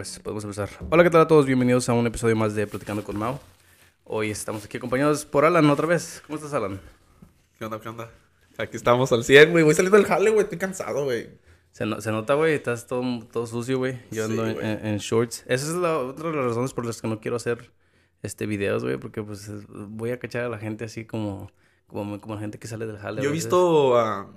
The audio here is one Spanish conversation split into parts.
pues podemos empezar. Hola, ¿qué tal a todos? Bienvenidos a un episodio más de Platicando con Mao. Hoy estamos aquí acompañados por Alan otra vez. ¿Cómo estás, Alan? ¿Qué onda, qué onda? Aquí estamos al 100, güey. Voy saliendo del jale, güey. Estoy cansado, güey. Se, no- se nota, güey, estás todo, todo sucio, güey. Yo Sí, ando en, en- en shorts. Esa es la, otra de las razones por las que no quiero hacer este videos, güey, porque pues es- voy a cachar a la gente así como, como, como la gente que sale del jale. Yo he visto a...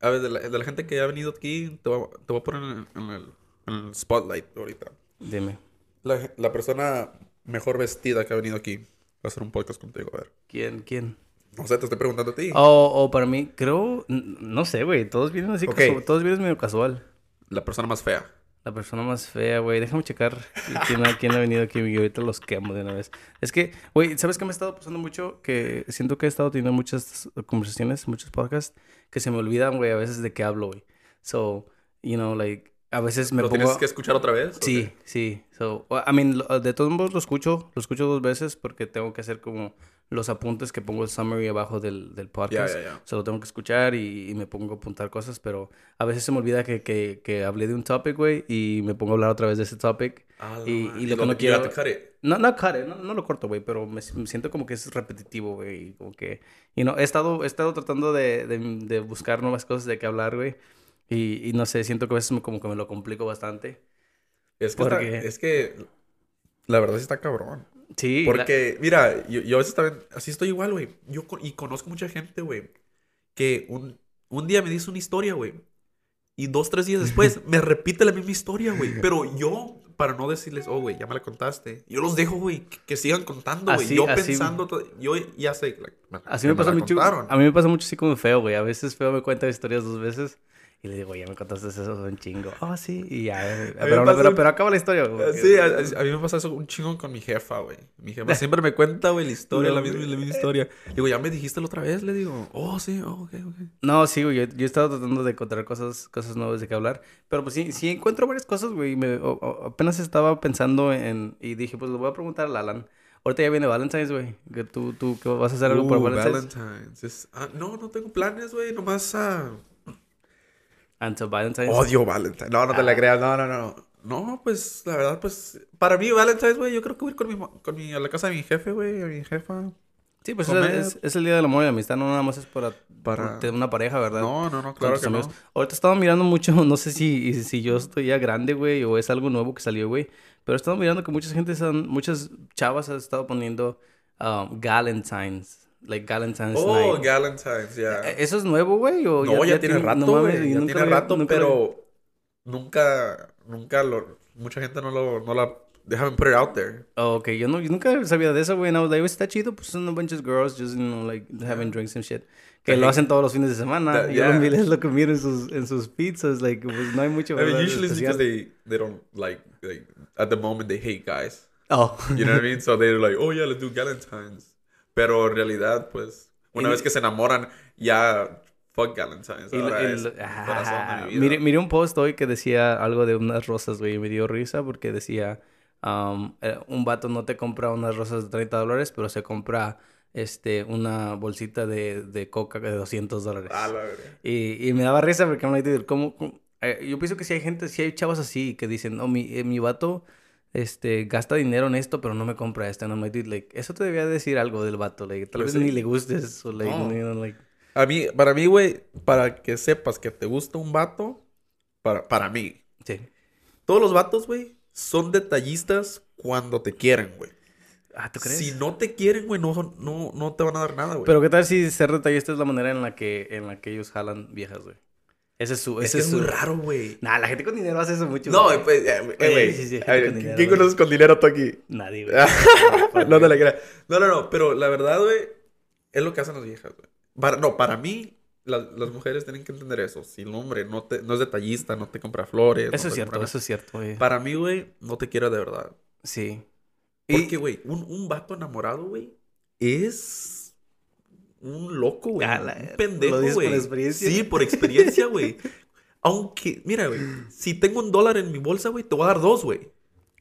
A ver, de la, de la gente que ha venido aquí, te voy, a- te voy a poner en, en el, en el spotlight ahorita. Dime, La, la persona mejor vestida que ha venido aquí. Va a hacer un podcast contigo, a ver. ¿quién? ¿Quién? No sé, te estoy preguntando a ti. O o para mí, creo, no sé, güey, todos vienen así, Ok. casu- todos vienen medio casual. La persona más fea. La persona más fea, güey. Déjame checar quién ha, quién ha venido aquí y ahorita los quemo de una vez. Es que, güey, ¿sabes qué me ha estado pasando mucho? Que siento que he estado teniendo muchas conversaciones, muchos podcasts, que se me olvidan, güey, a veces de qué hablo, güey. So, you know, like, a veces me ¿Lo pongo... tienes que escuchar otra vez? Sí, sí. So, I mean, de todos modos lo escucho, lo escucho dos veces porque tengo que hacer como los apuntes que pongo el summary abajo del, del podcast. ya, ya. Solo tengo que escuchar y, y me pongo a apuntar cosas, pero a veces se me olvida que, que, que hablé de un topic, güey, y me pongo a hablar otra vez de ese topic. Ah, Y- no, y lo que no quiero- cut it. No, no, cut it, no, no lo corto, güey, pero me, me siento como que es repetitivo, güey, y como que, you know, he estado, he estado tratando de, de, de buscar nuevas cosas de qué hablar, güey, y, y no sé, siento que a veces me- como que me lo complico bastante. Es que, está- Porque- es que la verdad sí está cabrón. Sí, la- Porque, mira, yo, yo a veces también, así estoy igual, güey. Yo y conozco mucha gente, güey, que un, un día me dice una historia, güey. Y dos, tres días después me repite la misma historia, güey. Pero yo, para no decirles, oh, güey, ya me la contaste, yo los dejo, güey, que, que sigan contando, güey. Yo así- pensando, yo ya sé. like, Así que me pasa la mucho. contaron. A mí me pasa mucho así como feo, güey. A veces feo me cuenta historias dos veces. Y le digo, ya me contaste eso, un chingo. Oh, sí. Y ya. eh, Pero, pasa pero, un- pero acaba la historia, güey. Sí, a, a- a mí me pasa eso un chingo con mi jefa, güey. Mi jefa siempre me cuenta, güey, la historia, No, la misma, la misma historia. Digo, ya me dijiste la otra vez, le digo, oh, sí, oh, ok, ok. No, sí, güey. Yo, yo he estado tratando de encontrar cosas, cosas nuevas de qué hablar. Pero pues sí, sí encuentro varias cosas, güey. me- o- o- apenas estaba pensando en... Y dije, pues lo voy a preguntar a Alan. Ahorita ya viene Valentine's, güey. Tú, tú ¿qué vas a hacer algo por Uh, Valentine's. Valentine's. Es- ah, no, no tengo planes, güey. Nomás ah, Until Valentine's. odio Valentine's. No, no te Ah. la creas. No, no, no. No, pues la verdad, pues para mí Valentine's, güey, yo creo que voy a ir con mi, con mi, a la casa de mi jefe, güey, a mi jefa. Sí, pues es, es- es el día del amor y la amistad. No nada más es para, Para- una pareja, ¿verdad? No, no, no, claro que no. amigos. Ahorita estaba mirando mucho, no sé si, si yo estoy ya grande, güey, o es algo nuevo que salió, güey. Pero he estado mirando que mucha gente, muchas chavas han estado poniendo um, Galentines, like Galentine's Oh, Night. Valentine's, ya. Eh, ¿Eso es nuevo, güey? o No, ya, tiene rato, no mames, ya nunca tiene lo- rato, nunca lo- pero nunca, nunca lo, mucha gente no lo, no la, they haven't put it out there. Oh, ok, yo, no, yo nunca sabía de eso, güey. No, like, está chido, pues son a bunch of girls just, you know, like, having drinks and shit. Que lo hacen todos los fines de semana. That- Yo lo yeah. miro- es lo que miro en sus, en sus pizzas, like, pues no hay mucho, I mean, usually it's because they, they don't like, like, at the moment they hate guys. Oh. You know what I mean? So they're like, oh yeah, let's do Galentine's. Pero en realidad, pues, una Y- vez que se enamoran, ya, fuck Galentine's. Y, Ahora y- es el corazón de mi vida. miré, miré un post hoy que decía algo de unas rosas, güey, y me dio risa porque decía, um, eh, un vato no te compra unas rosas de 30 dólares, pero se compra este, una bolsita de, de coca de 200 dólares. Ah, la. Y, y me daba risa porque like, dude, ¿cómo, cómo? Eh, yo pienso que si hay gente, si hay chavas así que dicen, no, mi, eh, mi vato este, gasta dinero en esto, pero no me compra esto. I'm like, dude, like, eso te debía decir algo del vato, like, tal Pues vez sí. ni le gustes, o like, No. you know, like, A mí, para mí, güey, para que sepas que te gusta un vato, para, para mí, sí. todos los vatos, güey, son detallistas cuando te quieren, güey. Ah, ¿tú crees? Si no te quieren, güey, no, no, no te van a dar nada, güey. Pero qué tal si ser detallista es la manera en la que, en la que ellos jalan viejas, güey. Ese es su, es ese que es su... muy raro, güey. Nah, la gente con dinero hace eso mucho. No, güey. pues, eh, güey. Sí, sí, ¿Quién conoces con dinero tú aquí? Nadie, güey. no te la creas. No, no, no, pero la verdad, güey, es lo que hacen las viejas, güey. Para, no, para mí, la- las mujeres tienen que entender eso. Si el hombre no, te, no es detallista, no te compra flores. no Eso es cierto, compra- eso es cierto, güey. Para mí, güey, no te quiere de verdad. Sí. Porque, güey, un, un vato enamorado, güey, es un loco, güey. La- Un pendejo, ¿lo dices por güey. experiencia? Sí, por experiencia, güey. Aunque, mira, güey, si tengo un dólar en mi bolsa, güey, te voy a dar dos, güey.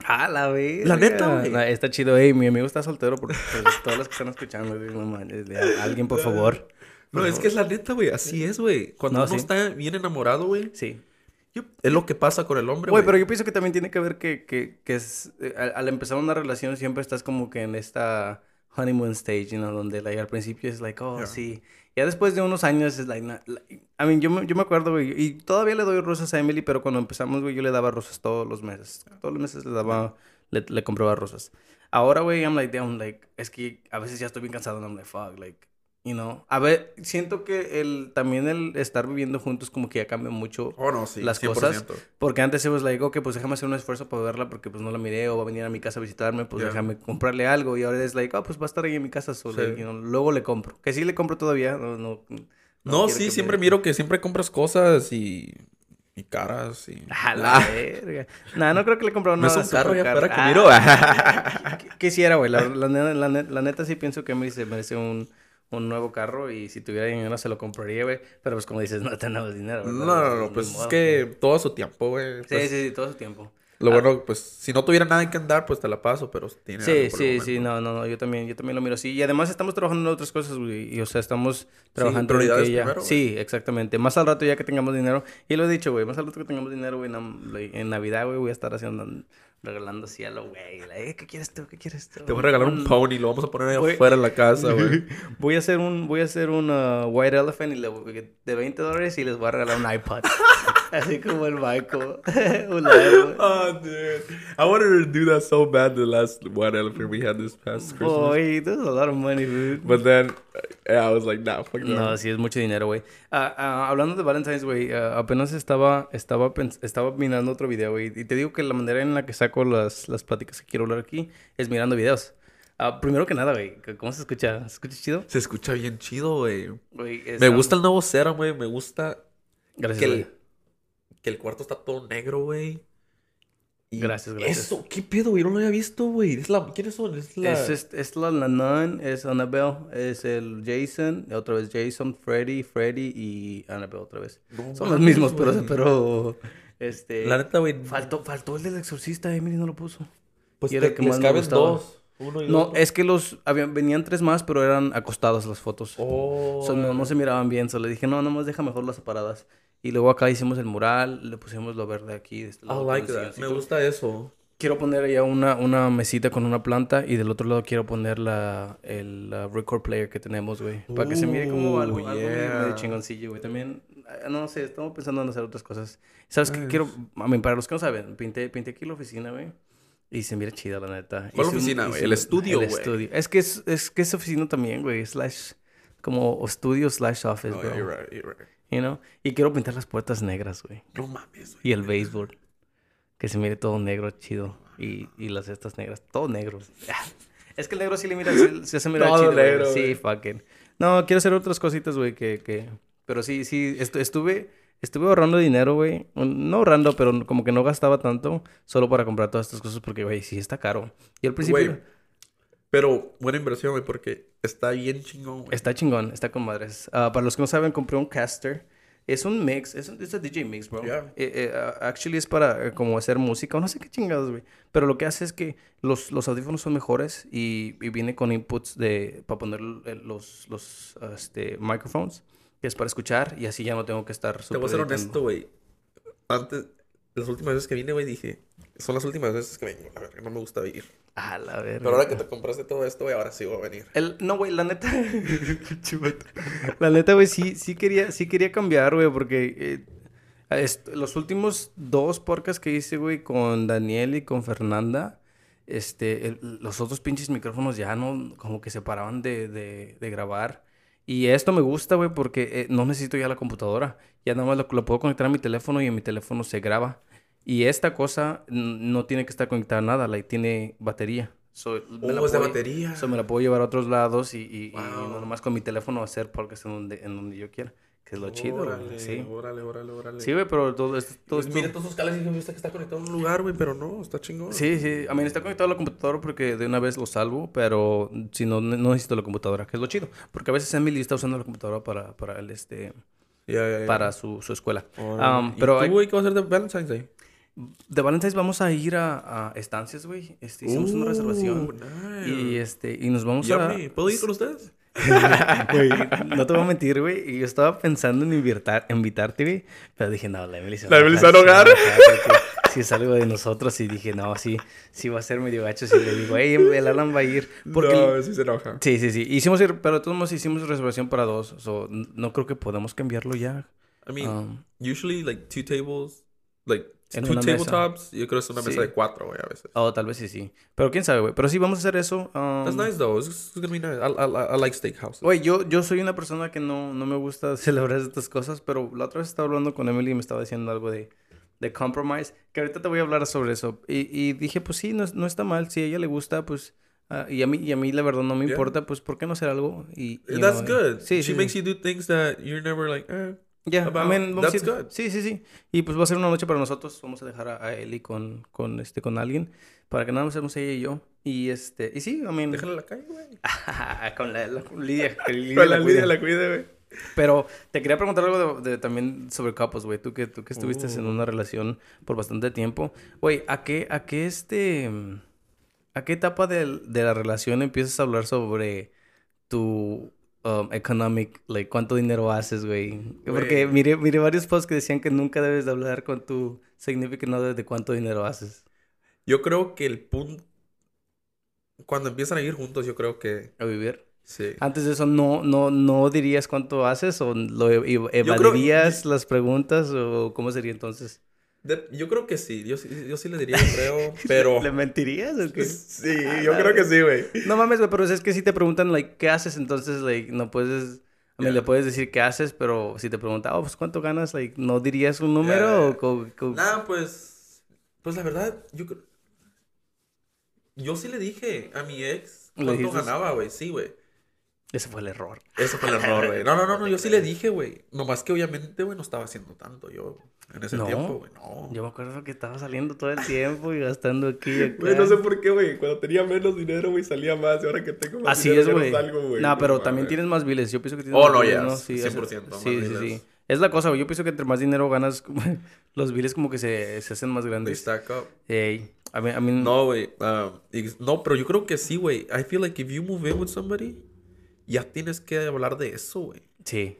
Ah, la verga. La neta, güey. Está chido. Ey, mi amigo está soltero por, por todos los que están escuchando. güey, no Alguien, por favor. No, Por es que es la neta, güey. Así es, güey. Cuando No, uno sí. está bien enamorado, güey. Sí. Es lo que pasa con el hombre, Güey, güey. pero yo pienso que también tiene que ver que, que, que es, eh, al, al empezar una relación siempre estás como que en esta honeymoon stage, you know, donde like, al principio es like, oh, Yeah. sí. Ya después de unos años es like, na- like- I mean, yo me, yo me acuerdo, güey, y todavía le doy rosas a Emily, pero cuando empezamos, güey, yo le daba rosas todos los meses. Todos los meses le daba, le, le compraba rosas. Ahora, güey, I'm like, damn, like, es que a veces ya estoy bien cansado, and I'm like, fuck, like, you know. A ver, siento que el, también el estar viviendo juntos como que ya cambia mucho Oh, no, sí. las 100%. cosas. porque antes se was like, ok, pues déjame hacer un esfuerzo para verla porque pues no la miré o va a venir a mi casa a visitarme, pues déjame comprarle algo. Y ahora es like, oh, pues va a estar ahí en mi casa solo. Sí. you know, luego le compro. Que sí le compro todavía. No, no, No, sí, siempre me- miro que siempre compras cosas y, y caras y... A la Ah, verga. Nah, no creo que le he comprado ¿No nada. es un carro ya que Ah, miro? qu- Quisiera, güey. La, la, la la neta sí pienso que se merece un, un nuevo carro y si tuviera dinero se lo compraría, güey. Pero pues como dices, no tenemos dinero. No, ¿verdad? no, no, Ni pues es que todo su tiempo, güey. Sí, Pues, sí, sí, todo su tiempo. Lo Ah. bueno, pues, si no tuviera nada en que andar, pues te la paso, pero tiene Sí, sí, sí, no, no, no, yo también, yo también lo miro así. Y además estamos trabajando en otras cosas, güey. Y, o sea, estamos trabajando en prioridades que ya... primero. Sí, exactamente. Más al rato ya que tengamos dinero. Y lo he dicho, güey, más al rato que tengamos dinero, güey, en, en Navidad, güey, voy a estar haciendo, regalando así a lo güey. "Eh, ¿qué quieres tú? ¿Qué quieres tú? Te voy a regalar un pony, lo vamos a poner ahí afuera en la casa, güey. Voy a hacer un, voy a hacer un uh, White Elephant y le de 20 dólares y les voy a regalar un iPod. así como el Michael. oh, dude. I wanted to do that so bad the last one elephant we had this past Christmas. Boy, that's a lot of money, dude. But then, uh, I was like, nah, fuck No, that. sí es mucho dinero, güey. Ah, ah, hablando de Valentine's, güey, ah, apenas estaba, estaba, estaba mirando otro video, güey. Y te digo que la manera en la que saco las, las pláticas que quiero hablar aquí es mirando videos. Ah, primero que nada, güey, ¿cómo se escucha? ¿Se escucha chido? Se escucha bien chido, güey. Me gusta el nuevo serum, güey. Me gusta Gracias, que el, que el cuarto está todo negro, güey. Gracias, gracias. Eso, ¿qué pedo, güey? No lo había visto, güey. Es la... ¿Quiénes son? Es la... Es, es, es la, la Nun, es Annabelle, es el Jason, otra vez Jason, Freddy, Freddy y Annabelle otra vez. No Son los mismos, pero, pero, este... La neta, güey. Faltó, faltó el del exorcista, Emily no lo puso. Pues y era te- que les caben dos. Uno y No, otro. es que los habían, venían tres más, pero eran acostadas las fotos. Oh. So, no, no se miraban bien, solo le dije, no, nomás deja mejor las separadas. Y luego acá hicimos el mural, le pusimos lo verde aquí. de este I lado, like con el that. Me gusta eso. Quiero poner allá una, una mesita con una planta y del otro lado quiero poner la, el uh, record player que tenemos, güey. Para que se mire como algo, algo medio- yeah. chingoncillo, güey. También, eh, no sé, estamos pensando en hacer otras cosas. ¿Sabes qué? Nice. Quiero, a mí, para los que no saben, pinté, pinté aquí la oficina, güey. Y se mira chida, la neta. ¿Cuál Hice oficina, güey? El estudio, El güey. estudio. Es que es, es que es oficina también, güey. Slash, como estudio slash office, Oh, bro. yeah, you're right, you're right. You know? Y quiero pintar las puertas negras, güey. No mames, güey. Y el baseboard. Que se mire todo negro, chido. Y, y las estas negras, todo negro. Es que el negro sí le mira, sí, se hace mirar Todo chido, güey. Sí, fucking. No, quiero hacer otras cositas, güey, que, que... Pero sí, sí, estu- estuve... Estuve ahorrando dinero, güey. No ahorrando, pero como que no gastaba tanto solo para comprar todas estas cosas porque, güey, sí está caro. Y al principio Güey, Pero buena inversión, güey, porque está bien chingón, güey. está chingón, está con madres. Ah, para los que no saben, compré un caster. Es un mix, es un DJ mix, bro. Yeah. Eh, eh, actually es para eh, como hacer música no sé qué chingados, güey. Pero lo que hace es que los, los audífonos son mejores y, y viene con inputs de para poner eh, los, los este, microphones, que es para escuchar y así ya no tengo que estar Te voy a ser honesto, güey. Antes, las últimas veces que vine, güey, dije... Son las últimas veces que vengo. La verdad, no me gusta venir. A la verga. Pero ahora que te compraste todo esto, güey, ahora sí voy a venir. El, no, güey, la neta. La neta, güey, sí, sí quería, sí quería cambiar, güey, porque eh, los últimos dos podcasts que hice, güey, con Daniel y con Fernanda, este, el- los otros pinches micrófonos ya no, como que se paraban de, de, de grabar. Y esto me gusta, güey, porque eh, no necesito ya la computadora. Ya nada más lo, lo puedo conectar a mi teléfono y en mi teléfono se graba. Y esta cosa no tiene que estar conectada a nada, like, tiene batería. So, me la Oh, es de puedo- batería. So, me la puedo llevar a otros lados y, y, y Wow. no nomás con mi teléfono hacer podcast en donde, en donde yo quiera. Que es lo chido, güey. Órale, Sí. órale, órale, órale. Sí, güey, pero todo esto... Todo Pues mira todos esos cables y dije, "Viste que está conectado a un lugar, güey, pero no, está chingón. Sí, sí. A mí está conectado a la computadora porque de una vez lo salvo, pero si no, no necesito la computadora, que es lo chido. Porque a veces Emily está usando la computadora para, para, el, este, para su, su escuela. Um, ¿Y pero tú, hay- güey, qué vas a hacer de Valentine's Day? De Valentine's vamos a ir a, a estancias, güey. Este, hicimos una reservación. nice. Y, este, y nos vamos ¿Ya a... ¿Puedo ir con ustedes? Güey, no te voy a mentir, güey. Y yo estaba pensando en invitar, invitarte, güey. Pero dije, no, la Emily se ¿La va a va a porque Si es algo de nosotros. Y dije, no, sí, sí va a ser medio gacho. Si le digo, hey, el Alan va a ir. Porque No, sí se enoja. Sí, sí, sí. Hicimos, ir- pero todos modos hicimos reservación para dos. So, no creo que podamos cambiarlo ya. I mean, Um, usually like two tables, like En two tabletops. Yo creo que es una mesa Sí. de cuatro, güey, a veces. oh, tal vez sí, sí. Pero quién sabe, güey. Pero sí, vamos a hacer eso. um, That's nice though. It's, it's gonna be nice. I, I, I like steakhouses. Güey, yo, yo soy una persona que no, no me gusta celebrar estas cosas, pero la otra vez estaba hablando con Emily y me estaba diciendo algo de, de compromise, que ahorita te voy a hablar sobre eso. Y, y dije, pues sí, no, no está mal. Si a ella le gusta, pues... ah, y, a mí, y a mí la verdad no me Yeah. importa, pues ¿por qué no hacer algo? Y, That's know, good. Sí, She sí, makes sí. you do things that you're never like, eh. Ya, about- I mean, vamos a that's ir- good. Sí, sí, sí. Y pues va a ser una noche para nosotros. Vamos a dejar a, a Eli con, con, este, con alguien para que nada más seamos ella y yo. Y este, y sí, mean, Déjala en la calle, güey. con la, la- con Lidia, que Lidia Con la. Lidia la cuide, güey. Pero te quería preguntar algo de, de- también sobre capos, güey. Tú que, tú que estuviste en Uh. una relación por bastante tiempo. Güey, ¿a qué, a qué este... ¿A qué etapa del- de, la relación empiezas a hablar sobre tu um, economic, like, cuánto dinero haces, güey? Porque miré, miré varios posts que decían que nunca debes de hablar con tu significant other de cuánto dinero haces. Yo creo que el punto. Cuando empiezan a vivir juntos, yo creo que. A vivir. Sí. Antes de eso, ¿no, no, no dirías cuánto haces o lo ev- creo- evadirías las preguntas o cómo sería entonces? De- yo creo que sí. Yo, sí- yo sí le diría, yo creo. Pero. ¿Le mentirías o qué? Sí, yo creo que sí, güey. No mames, güey, pero es que si te preguntan, like, ¿qué haces? Entonces, like, no puedes... A mí Yeah. le puedes decir qué haces, pero si te preguntan, oh, pues, ¿cuánto ganas? Like, ¿no dirías un número Yeah. o pues. Pues la verdad, yo creo. Yo sí le dije a mi ex ¿Le cuánto ganaba, güey. Sí, güey. Ese fue el error. Ese fue el error, güey. No, no, no, no, yo sí le dije, güey. Nomás que obviamente, güey, no estaba haciendo tanto yo en ese No. tiempo, güey. No. Yo me acuerdo que estaba saliendo todo el tiempo y gastando aquí y acá. Güey, no sé por qué, güey. Cuando tenía menos dinero, güey, salía más. Y ahora que tengo más Así dinero, es, no güey. No, pero No también tienes más biles. Yo pienso que tienes Oh, más no, biles, ¿no? Sí, 100% más Sí, sí, sí. Es la cosa, güey. Yo pienso que entre más dinero ganas, los biles como que se, se hacen más grandes. stack up. Ey, a mí, a mí... No, güey. y- no, pero yo creo que sí, güey. I feel like if you move in with somebody, ya tienes que hablar de eso, güey. Sí.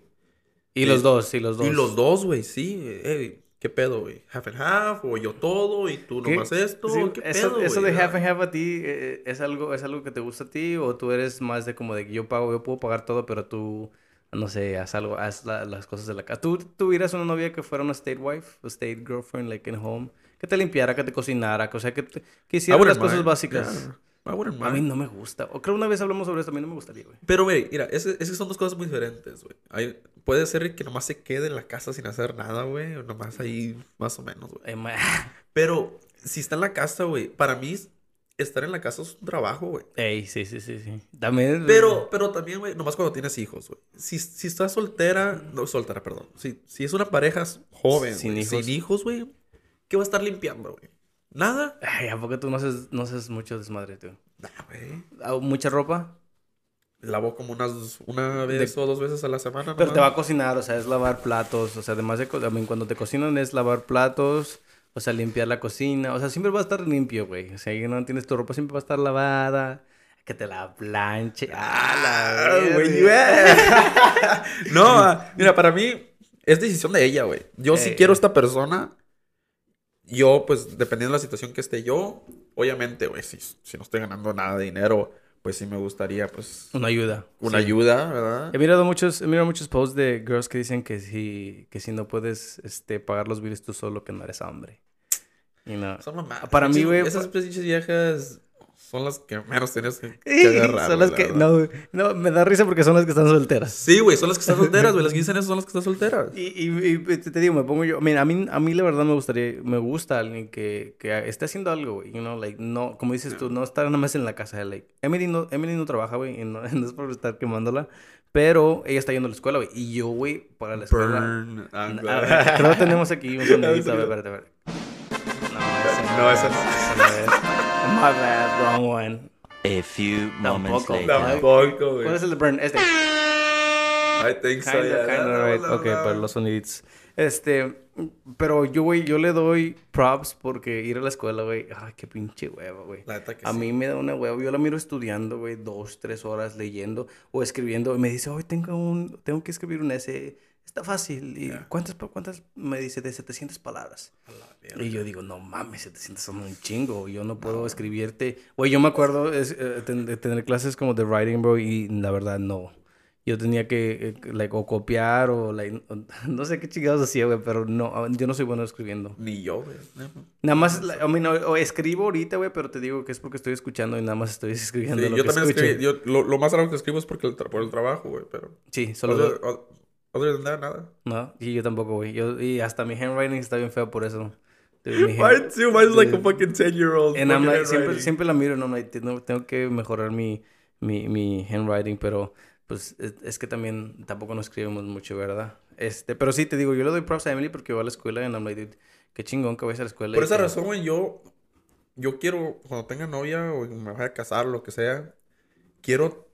Y Sí. los dos, sí, los dos. Y los dos, güey, sí. Ey, ¿qué pedo, güey? Half and half, o yo todo, y tú ¿Qué? nomás esto. Sí, ¿Qué eso, pedo, eso güey? de Ah. half and half a ti eh, es algo es algo que te gusta a ti o tú eres más de como de que yo pago yo puedo pagar todo pero tú no sé haz algo haz la- las cosas de la casa tú tuvieras una novia que fuera una state wife o state girlfriend like in home que te limpiara que te cocinara que, o sea que, te- que hiciera wouldn't las cosas mind. básicas Yeah, I wouldn't a mí no me gusta o creo una vez hablamos sobre esto a mí no me gustaría güey Pero, güey, mira, es, es que son dos cosas muy diferentes, güey. Hay- Puede ser que nomás se quede en la casa sin hacer nada, güey. O nomás ahí, más o menos, güey. Ma- Pero, si está en la casa, güey, para mí, estar en la casa es un trabajo, güey. Ey, sí sí sí sí también Pero, pero también, güey, nomás cuando tienes hijos, güey. Si, si estás soltera, no, soltera, perdón. Si, si es una pareja joven, Sin hijos. sin hijos, güey, ¿qué va a estar limpiando, güey? Nada. Ay, ¿a poco tú no haces, no haces mucho desmadre tú? Nah, güey. Ah, ¿Mucha ropa? Lavo como unas, una vez o dos veces a la semana. Pero te va a cocinar, o sea, es lavar platos, o sea, además de, mean, cuando te cocinan es lavar platos, o sea, limpiar la cocina, o sea, siempre va a estar limpio, güey. O sea, y no tienes tu ropa, siempre va a estar lavada, que te la planche. Ah, la Ah, güey, verga. güey. no, mira, para mí es decisión de ella, güey. Yo si Eh. quiero esta persona, yo, pues, dependiendo de la situación que esté yo, obviamente, güey, si, si no estoy ganando nada de dinero, pues sí me gustaría, pues, Una ayuda. una sí. ayuda, ¿verdad? He mirado muchos, he mirado muchos posts de girls que dicen que si, que si no puedes, este, pagar los billes tú solo, que no eres hombre. You know. Son mamadas. Para mí, güey, Esas pinches viejas son las que menos tienes que, que agarrar. son las que, no, no, me da risa porque son las que están solteras. Sí, güey, son las que están solteras, güey. Las que dicen eso son las que están solteras. Y, y, y te, digo, me pongo yo, mira, a mí, a mí la verdad me gustaría, me gusta alguien que, que esté haciendo algo, güey, you know, like, no, como dices tú, no estar nada más en la casa, like, Emily no, Emily no trabaja, güey, no, no es por estar quemándola, pero ella está yendo a la escuela, güey, y yo, güey, para la escuela, Burn. Ah, creo que tenemos aquí un sonidito, a ver, espérate, espérate. No, No, ese ese no es. My bad, wrong one. A few moments Tampoco. later. Tampoco, güey. ¿Cuál es el de burn? Este. I think so, Kinda, yeah. kinda right. ok, para los soniditos. Este, Pero yo, güey, yo le doy props porque ir a la escuela, güey, ay, qué pinche hueva, güey. La neta que A sí. mí me da una hueva. Yo la miro estudiando, güey, dos, tres horas leyendo o escribiendo. Y me dice, hoy tengo, un, tengo que escribir un essay. Está fácil. ¿Y Ya. cuántas, cuántas? Me dice, de 700 palabras. Y yo digo, no mames, 700 son un chingo. Yo no puedo escribirte. Güey, yo me acuerdo es, eh, ten- de tener clases como de writing, bro, y la verdad no. Yo tenía que, eh, like, o copiar o, like, o- no sé qué chingados hacía, güey, pero no, yo no soy bueno escribiendo. Ni yo, güey. Nada más, like, I mean, o, o escribo ahorita, güey, pero te digo que es porque estoy escuchando y nada más estoy escribiendo Sí, lo yo que también escucho. escribí. Yo, lo, lo más raro que escribo es porque el por el trabajo, güey. Pero. Sí, solo... Other, other than that, nada. No, y yo tampoco, güey. Yo, y hasta mi handwriting está bien feo por eso. Dude, mi Mine too. Mine's like a fucking 10 year old. And I'm like, siempre, siempre la miro, no, like, tengo, que mejorar mi, mi, mi handwriting, pero pues es, es que también tampoco nos escribimos mucho, ¿verdad? Este, pero sí, te digo, yo le doy props a Emily porque va a la escuela y I'm like, dude, qué chingón que vayas a la escuela. Por esa que- razón, güey, yo, yo quiero, cuando tenga novia o me vaya a casar, lo que sea, quiero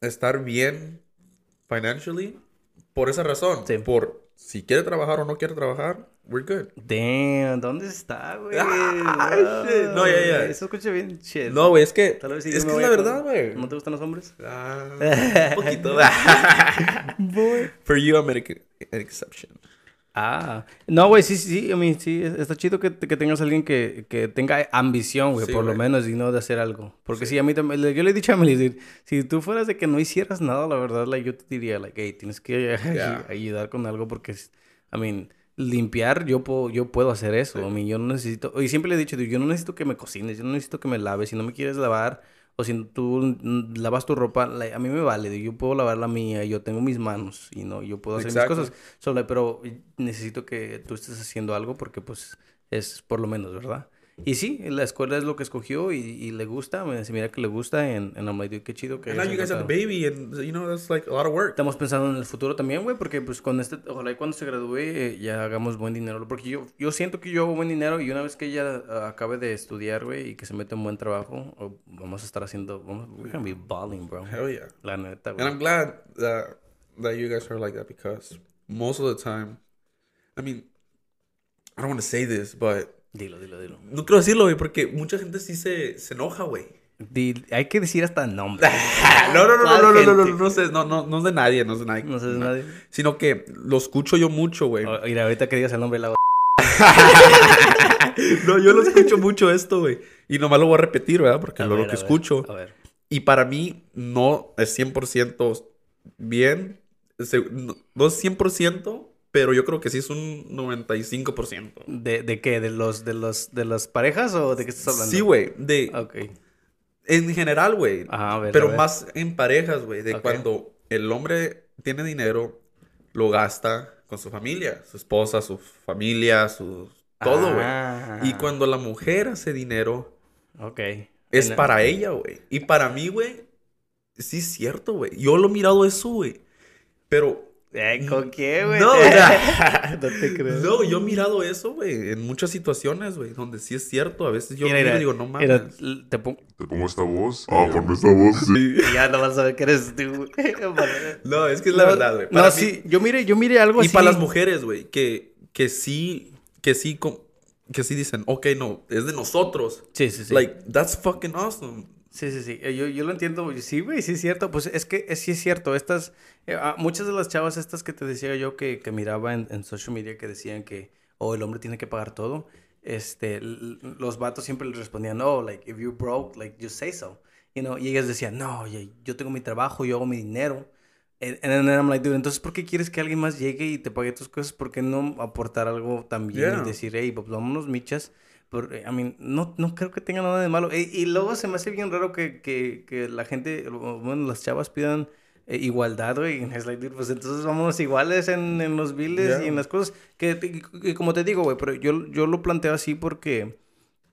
estar bien financially. Por esa razón. Sí. Por si quiere trabajar o no quiere trabajar, we're good. Damn, ¿dónde está, güey? Ah, shit. No, ya, ya. Eso escucha bien, shit. No, güey, es que, Tal vez es que es la verdad, güey. ¿No te gustan los hombres? Ah, un poquito. For you, I'm an ex- an exception. Ah, no, güey, sí, sí, a mí sí, es- está chido que, que tengas alguien que, que tenga ambición, güey, Sí, por lo menos, y no de hacer algo. Porque sí, a mí también, yo le he dicho a dude, si tú fueras de que no hicieras nada, la verdad, like, yo te diría, like, hey, tienes que Yeah. ayudar con algo porque, I mean, limpiar, yo puedo, yo puedo hacer eso, I mean, yo no necesito, y siempre le he dicho, yo no necesito que me cocines, yo no necesito que me laves, si no me quieres lavar, o si tú lavas tu ropa, a mí me vale, yo puedo lavar la mía, yo tengo mis manos, y no, yo puedo hacer Exacto. mis cosas. Solo, pero necesito que tú estés haciendo algo porque pues es por lo menos, ¿verdad? Y sí, la escuela es lo que escogió y, y le gusta, me dice, mira que le gusta en en I'm like, dude, qué chido que And now you guys have encontrado". baby, and you know, that's like a lot of work. Estamos pensando en el futuro también, güey, porque pues con este, ojalá y cuando se gradúe eh, ya hagamos buen dinero, porque yo, yo siento que yo hago buen dinero y una vez que ella ah, acabe de estudiar, güey, y que se meta en buen trabajo, o vamos a estar haciendo, vamos, we're gonna be balling, bro. Hell yeah. La neta, And güey. I'm glad that that you guys are like that because most of the time, I mean, I don't want to say this, but Dilo, dilo, dilo. no quiero decirlo, güey, porque mucha gente sí se, se enoja, güey. Di- hay que decir hasta nombre. No, no, no, no, ¿Cuál no, no, no, no, gente? no, sé, no, no, no es de nadie, no es de nadie. No sé de nadie. Sino que lo escucho yo mucho, güey. O- Mira, ahorita que digas el nombre de la No, yo lo escucho mucho esto, güey. Y nomás lo voy a repetir, ¿verdad? Porque A lo, lo ver, que ver, escucho. A ver. Y para mí no es 100% bien. Se- No no es 100%, pero yo creo que sí es un 95%. ¿De, de qué? ¿De los, de los, de las parejas o de qué estás hablando? Sí, güey. De, Ok. En general, güey. Pero más en parejas, güey. De Ok. cuando el hombre tiene dinero, lo gasta con su familia. Su esposa, su familia, su... Todo, güey. Ah. Y cuando la mujer hace dinero, Ok. es para ella, güey. Y para mí, güey, sí es cierto, güey. Yo lo he mirado eso, güey. Pero... Eh, ¿Con qué, güey? No, o sea, no te creo. No, yo he mirado eso, güey. En muchas situaciones, güey. Donde sí es cierto. A veces yo Mira, miro y digo, no mames. mira, te pongo... Te pongo esta voz. Ah, ponme esta voz. Sí. y Ya no vas a ver que eres tú. güey. No, es que es la No, verdad, güey. No, mí- sí. Yo mire, yo mire algo Y así. para las mujeres, güey, que, que sí, que sí, que sí dicen, ok, no, es de nosotros. Sí, sí, sí. Like, that's fucking awesome. Sí, sí, sí. Eh, Yo, yo lo entiendo. Sí, güey, sí es cierto. Pues es que eh, sí es cierto. Estas, eh, ah, muchas de las chavas estas que te decía yo que, que miraba en, en social media que decían que, oh, el hombre tiene que pagar todo. Este, los vatos siempre les respondían, no, like, if you're broke, like, just say so. You know, y ellas decían, no, oye, yo tengo mi trabajo, yo hago mi dinero. And, and then I'm like, dude, entonces, ¿por qué quieres que alguien más llegue y te pague tus cosas? ¿Por qué no aportar algo también Yeah. y decir, hey, pues vámonos michas? Por, I mean, no, no creo que tenga nada de malo. E- Y, luego se me hace bien raro que, que, que la gente, bueno, las chavas pidan eh, igualdad, güey. Like, pues entonces vámonos iguales en, en los biles Yeah. y en las cosas. Que, y- y como te digo, güey, pero yo, yo lo planteo así porque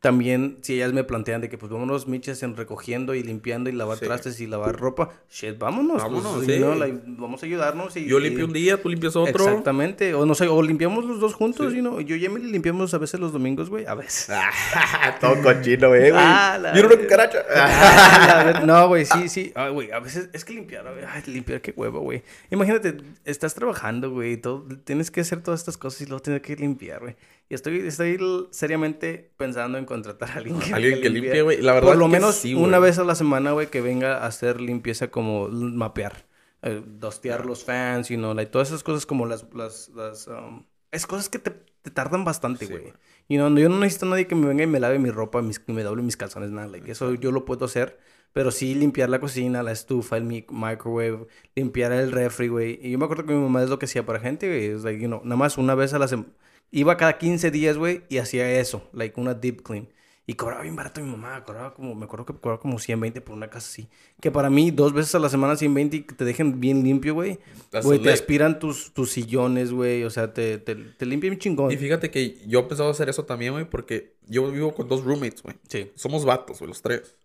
también, si ellas me plantean de que pues vámonos miches en recogiendo y limpiando y lavar Sí. trastes y lavar ropa, shit, vámonos. Vámonos, pues, sí. like, vamos a ayudarnos. Y, Yo y- limpio un día, tú limpias otro. Exactamente. O no sé, o limpiamos los dos juntos, Sí. you know. Yo y Emily limpiamos a veces los domingos, güey. A veces. Todo cochino, eh, güey. Ah, Mira una cucaracha. Ah, no, güey, sí, sí. Ay, güey, a veces es que limpiar, güey, ay, limpiar, qué huevo, güey. Imagínate, estás trabajando, güey, y todo, tienes que hacer todas estas cosas y luego tienes que limpiar, güey. Y estoy, estoy seriamente pensando en contratar a alguien que, Alguien que limpie, güey. La verdad Por lo que menos sí, una vez a la semana, güey, que venga a hacer limpieza como mapear, eh, dostear los fans, you know, like, todas esas cosas como las, las, las, um, es cosas que te, te tardan bastante, güey. Y no, yo no necesito a nadie que me venga y me lave mi ropa, mis, me doble mis calzones, nada. Like, eso yo lo puedo hacer. Pero sí limpiar la cocina, la estufa, el mic- microwave, limpiar el refri, güey. Y yo me acuerdo que mi mamá es lo que hacía para gente, güey. Es like, you know, nada más una vez a la semana. Iba cada 15 días, güey, y hacía eso, like una deep clean. Y cobraba bien barato mi mamá, cobraba como, me acuerdo que cobraba como 120 por una casa así. Que para mí, dos veces a la semana 120 y que te dejen bien limpio, güey. Güey, te aspiran tus, tus sillones, güey. O sea, te, te, te limpian chingón. Y fíjate que yo he pensado hacer eso también, güey, porque yo vivo con dos roommates, güey. Sí. Somos vatos, güey, los tres.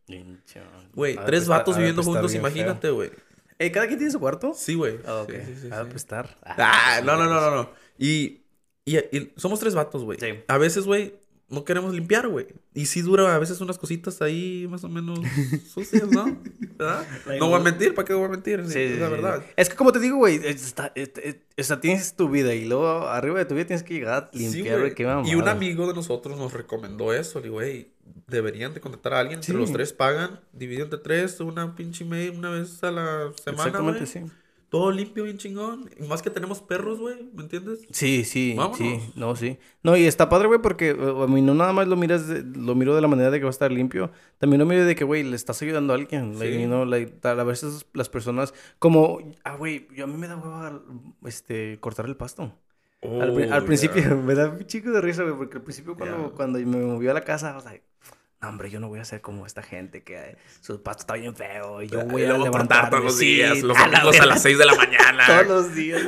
Güey, de tres estar- vatos de viviendo juntos, imagínate, güey. Eh, ¿Cada quien tiene su cuarto? Sí, güey. Ah, ok. Sí, sí, sí, Ah, sí. pues estar. Ah, no, no, no, no, no. Y, y, y somos tres vatos, güey. Sí. A veces, güey, no queremos limpiar, güey. Y sí dura a veces unas cositas ahí más o menos sucias, ¿no? ¿Verdad? No voy a mentir, ¿para qué voy a mentir? Sí, es la verdad. Es que como te digo, güey, está, tienes tu vida y luego arriba de tu vida tienes que llegar a limpiar, güey. Y un amigo de nosotros nos recomendó eso. Le digo, güey, deberían de contratar a alguien. Entre los tres pagan, dividen entre tres, una pinche mail una vez a la semana, Exactamente, sí. Todo limpio, bien chingón. Y más que tenemos perros, güey, ¿me entiendes? Sí, sí, Vámonos. sí, no, sí. No, y está padre, güey, porque eh, a mí no nada más lo miras, de- lo miro de la manera de que va a estar limpio, también lo miro de que, güey, le estás ayudando a alguien, like, Sí. you know, like, a veces las personas, como, ah, güey, yo a mí me da hueva, este, cortar el pasto. al, pri- al Oh, principio, yeah. me da un chico de risa, güey, porque al principio cuando, Yeah. cuando me movió a la casa, I was like, no, hombre, yo no voy a ser como esta gente que eh, su pasto está bien feo y yo voy Y a levantarme. todos los sí, días, los a la domingos a verga. las 6 de la mañana. Todos los días.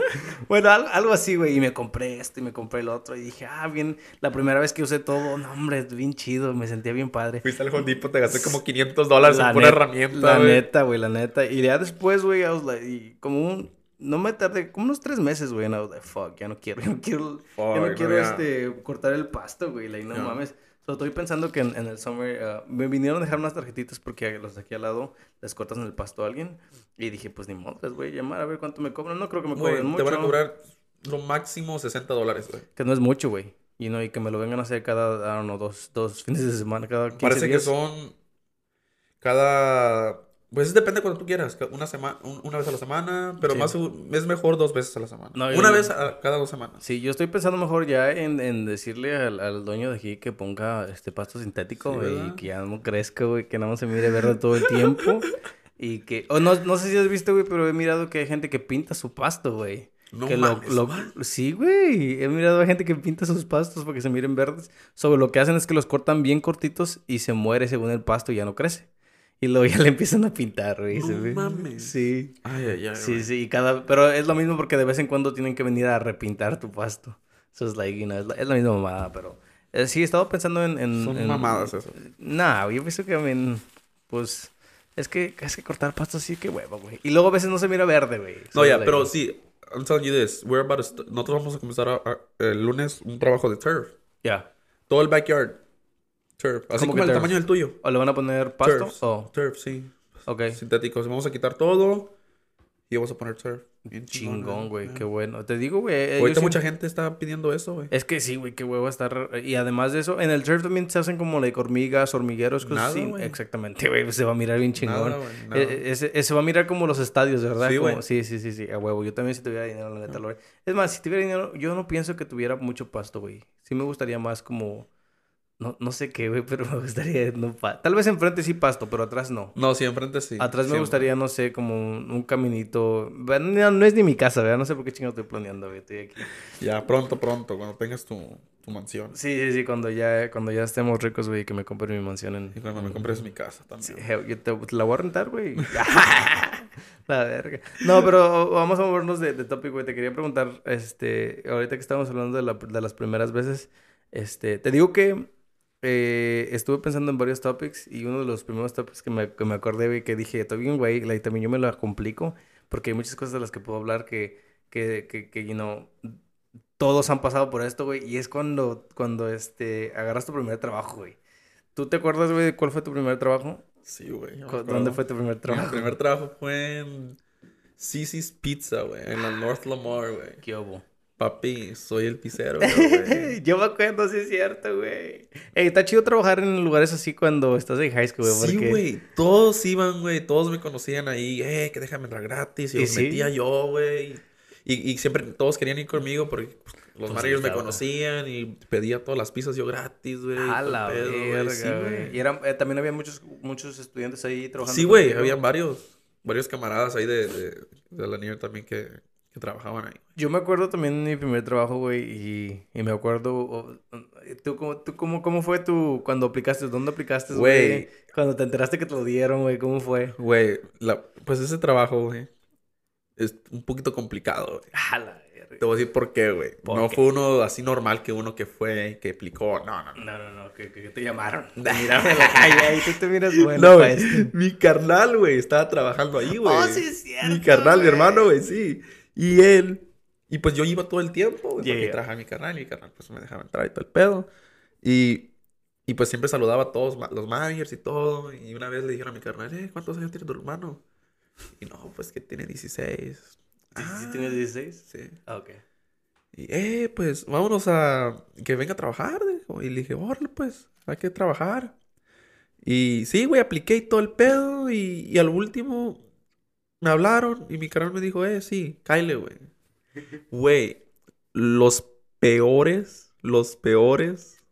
Bueno, al- algo así, güey. Y me compré esto y me compré el otro. Y dije, ah, bien. La primera vez que usé todo, no, hombre, bien chido. Me sentía bien padre. Fuiste al Home te gasté como 500 dólares en La pura herramienta, La neta, güey, la neta. Y ya después, güey, like, como un. No me tardé, como unos tres meses, güey. And I was like, fuck, ya no quiero, ya no quiero, ya Fuck, no no, quiero este, cortar el pasto, güey. Like, no mames. So, estoy pensando que en, en el summer uh, me vinieron a dejar unas tarjetitas porque los de aquí al lado les cortas en el pasto a alguien. Y dije, pues ni modo, les voy a llamar a ver cuánto me cobran. No creo que me cobren mucho. te van a cobrar lo máximo 60 dólares, güey. Que no es mucho, güey. Y no, y que me lo vengan a hacer cada, I don't know, dos, dos fines de semana, cada 15 Parece que días. son cada... Pues depende cuando tú quieras. Una, semana una vez a la semana, pero Sí. más es mejor dos veces a la semana. No, una vez a cada dos semanas. Sí, yo estoy pensando mejor ya en, en decirle al, al dueño de aquí que ponga este pasto sintético, Sí, y que ya no crezca, güey, que no se mire verde todo el tiempo. y que, o no, no sé si has visto, güey, pero he mirado que hay gente que pinta su pasto, güey. No que mames, lo, lo- sí, güey. He mirado a gente que pinta sus pastos para que se miren verdes. Sobre lo que hacen es que los cortan bien cortitos y se muere según el pasto y ya no crece. Y luego ya le empiezan a pintar, güey. No se ve- mames. Sí. Ay, ay, ay. Sí, güey. sí, y cada... Pero es lo mismo porque de vez en cuando tienen que venir a repintar tu pasto. Eso es like, you know, es, la, es la misma mamada, pero... eh, sí, he estado pensando en... en Son en- mamadas eso. Nah, yo pienso que, I mean, pues... Es que, es que cortar pasto sí, que huevo, güey. Y luego a veces no se mira verde, güey. No, ya, like, pero sí. I'm telling you this. We're about to Nosotros vamos a comenzar a- a- el lunes un trabajo de turf. Ya. Todo el backyard. Turf. Así ¿Cómo como el turf? tamaño del tuyo. ¿O le van a poner pasto? Turf, sí. ok. Sintéticos. Vamos a quitar todo y vamos a poner turf. Bien Chingón, güey. Qué bueno. Te digo, güey. eh, Ahorita mucha gente está pidiendo eso, güey. Es que sí, güey, qué huevo estar. Y además de eso, en el turf también se hacen como like, hormigas, hormigueros, cosas Nada, así. Exactamente, güey. Se va a mirar bien chingón. Nada. Eh, ese- ese va a mirar como los estadios, ¿verdad? Sí, Como- sí, sí, sí, sí, a huevo. Yo también si tuviera dinero, la neta, lo haría. Es más, si tuviera dinero, yo no pienso que tuviera mucho pasto, güey. Sí me gustaría más como... No, no sé qué, güey, pero me gustaría... No, pa- Tal vez enfrente sí pasto, pero atrás no. No, sí, enfrente sí. Atrás me gustaría, no sé, como un, un caminito... No, no es ni mi casa, ¿verdad? No sé por qué chingo estoy planeando, güey. Estoy aquí. Ya, pronto, pronto, cuando tengas tu, tu mansión. Sí, sí, sí, cuando ya, cuando ya estemos ricos, güey, que me compre mi mansión en... Y cuando me compres mi casa también. Sí, yo te, la voy a rentar, güey. la verga. No, pero vamos a movernos de, de topic, güey. Te quería preguntar, este, ahorita que estamos hablando de, la- de las primeras veces, este, te digo que eh, estuve pensando en varios topics y uno de los primeros topics que me, que me acordé, güey, que dije, está bien, güey, like, también yo me la complico porque hay muchas cosas de las que puedo hablar que, que, que, que you know, todos han pasado por esto, güey, y es cuando, cuando, este, agarras tu primer trabajo, güey. ¿Tú te acuerdas, güey, de cuál fue tu primer trabajo? Sí, güey. ¿Dónde fue tu primer Mi trabajo? primer trabajo fue en Cici's Pizza, güey, en la North Lamar, güey. ¿Qué hubo? Papi, soy el güey. Yo me acuerdo, sí es cierto, güey. Ey, está chido trabajar en lugares así cuando estás en high school, güey. Sí, porque- güey. Todos iban, güey. Todos me conocían ahí. Eh, que déjame entrar gratis. Y ¿Y los sí? metía yo, güey. Y, y siempre todos querían ir conmigo porque pues, los Pues, me conocían y pedía todas las pizzas yo gratis, güey. A la pedo, güey. verga, Sí, güey. Y eran, eh, también había muchos, muchos estudiantes ahí trabajando. Sí, güey. Habían varios, varios camaradas ahí de, de, de la nieve también que, que trabajaban ahí. Yo me acuerdo también de mi primer trabajo, güey, y, y me acuerdo... ¿Tú, cómo, tú cómo, cómo fue tu... cuando aplicaste? ¿Dónde aplicaste, güey? Cuando te enteraste que te lo dieron, güey, ¿cómo fue? Güey, la- pues ese trabajo, güey, es un poquito complicado, güey. Te voy a decir por qué, güey. ¿Por No qué? fue uno así normal que uno que fue, que aplicó. No, no, no. No, no, no, que, que te llamaron. Mírame en la calle ahí, tú te miras bueno No, esto. Mi carnal, güey, estaba trabajando ahí, güey. Oh, sí es cierto, Mi carnal, mi hermano, güey, sí. Y él. Y pues yo iba todo el tiempo, güey, Yeah, porque yeah. trabajaba mi carnal y mi carnal pues me dejaba entrar y todo el pedo. Y, y pues siempre saludaba a todos los managers y todo. Y una vez le dijeron a mi carnal, eh, ¿cuántos años tiene tu hermano? Y no, pues que tiene 16. ¿Sí, Ah, sí tienes 16? Sí. Ah, ok. Y, eh, pues, vámonos a que venga a trabajar, dijo. Y le dije, órale, pues, hay que trabajar. Y sí, güey, apliqué y todo el pedo. Y, y al último me hablaron y mi canal me dijo, eh, sí, cáile, güey. Güey, los peores, los peores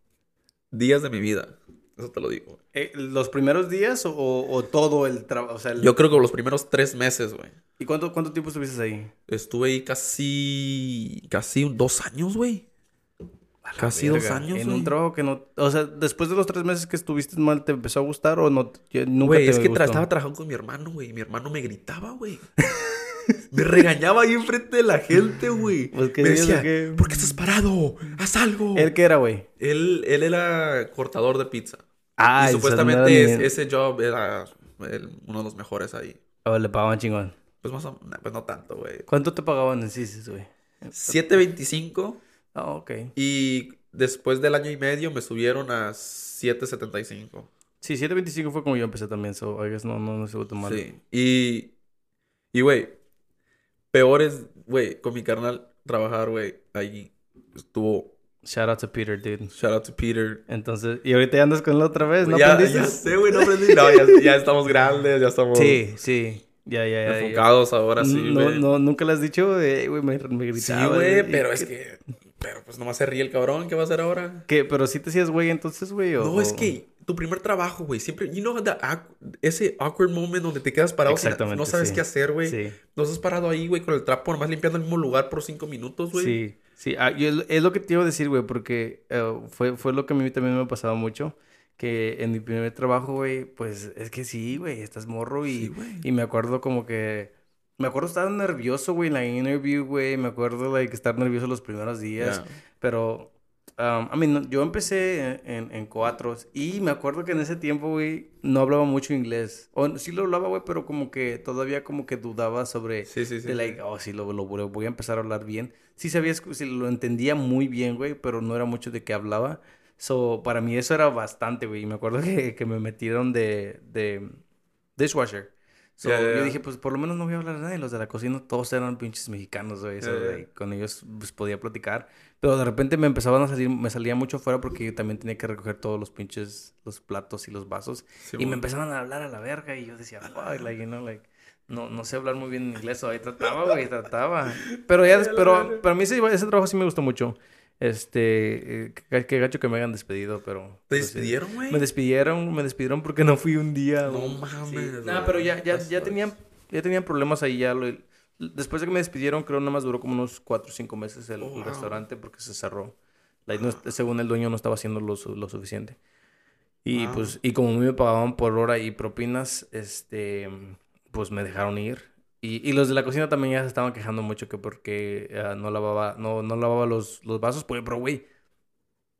días de mi vida. Eso te lo digo. Eh, ¿Los primeros días o, o todo el trabajo? Sea, el- Yo creo que los primeros tres meses, güey. ¿Y cuánto, cuánto tiempo estuviste ahí? Estuve ahí casi, casi dos años, güey. Casi dos verga. años, En güey. un trabajo que no... O sea, después de los tres meses que estuviste mal, ¿te empezó a gustar o no? Nunca Güey, te es que gustó? estaba trabajando con mi hermano, güey. y Mi hermano me gritaba, güey. me regañaba ahí enfrente de la gente, güey. Pues, ¿qué me decía, o qué? ¿por qué estás parado? ¡Haz algo! ¿Él qué era, güey? Él, él era cortador de pizza. Ah, y supuestamente es- ese job era el- uno de los mejores ahí. Oh, le pagaban chingón. Pues, más o- pues no tanto, güey. ¿Cuánto te pagaban en CISIS, güey? 7.25 Ah, ok. y después del año y medio me subieron a 7.75. Sí, 7.25 fue como yo empecé también, so I guess no, no, no tan mal. Sí. Y, y, güey, peores, güey, con mi carnal trabajar, güey, ahí estuvo. Shout out to Peter, dude. Shout out to Peter. Entonces, y ahorita ya andas con él otra vez, ¿no ya, aprendiste? ya sé, güey, no aprendí. No, ya, ya estamos grandes, ya estamos Sí, sí. Ya, ya, ya. ya. enfocados ahora sí, no, güey. no, nunca le has dicho, güey, me, me sí, gritaba. güey, y- pero es que. Pero pues nomás se ríe el cabrón, ¿qué va a hacer ahora? ¿Qué? ¿Pero sí te hacías güey entonces, güey? o- No, es que tu primer trabajo, güey, siempre. You know, awk- ese awkward moment donde te quedas parado sin- Exactamente, no sabes sí. qué hacer, güey. Sí, No estás parado ahí, güey, con el trapo, nomás limpiando el mismo lugar por cinco minutos, güey. sí, sí. Ah, yo- es, lo que te iba a decir, güey, porque eh, fue, fue lo que a mí también me pasaba mucho. Que en mi primer trabajo, güey, pues es que sí, güey, estás morro y, Sí, y me acuerdo como que... Me acuerdo estar nervioso, güey, en la interview, güey. Me acuerdo, like, estar nervioso los primeros días. Ya. Pero, um, I mean, yo empecé en, en, Coatros y me acuerdo que en ese tiempo, güey, no hablaba mucho inglés. O sí lo hablaba, güey, pero como que todavía como que dudaba sobre... Sí, sí, sí. De like, oh, sí, lo, lo, voy a empezar a hablar bien. Sí sabía, sí, lo entendía muy bien, güey, pero no era mucho de qué hablaba. So, para mí eso era bastante, güey. Y me acuerdo que, que me metieron de, de dishwasher. So, Ya, ya, yo dije, pues por lo menos no voy a hablar a nadie. Los de la cocina todos eran pinches mexicanos, güey. So, ya. like, con ellos pues, podía platicar. Pero de repente me empezaban a salir, me salía mucho fuera porque yo también tenía que recoger todos los pinches, los platos y los vasos. Sí, y me empezaban a hablar a la verga y yo decía, fuck, like, you know, like, no, no sé hablar muy bien inglés, o ahí trataba, güey, trataba. Pero ya, des- pero para mí ese, ese trabajo sí me gustó mucho. Este, eh, qué, gacho que me hayan despedido, pero... ¿Te pues, despidieron, güey? Me despidieron, me despidieron porque no fui un día. No mames, Nah, güey. pero ya, ya, ya tenían, ya tenían problemas ahí ya. lo- después de que me despidieron, creo nada más duró como unos 4 o 5 meses el, Oh, el wow. restaurante porque se cerró. Like, no- según el dueño no estaba haciendo lo, lo suficiente. Y Wow. pues, y como a mí me pagaban por hora y propinas, este, pues me dejaron ir. Y, y los de la cocina también ya se estaban quejando mucho que porque ah, no lavaba, no, no lavaba los, los vasos, pues, pero güey,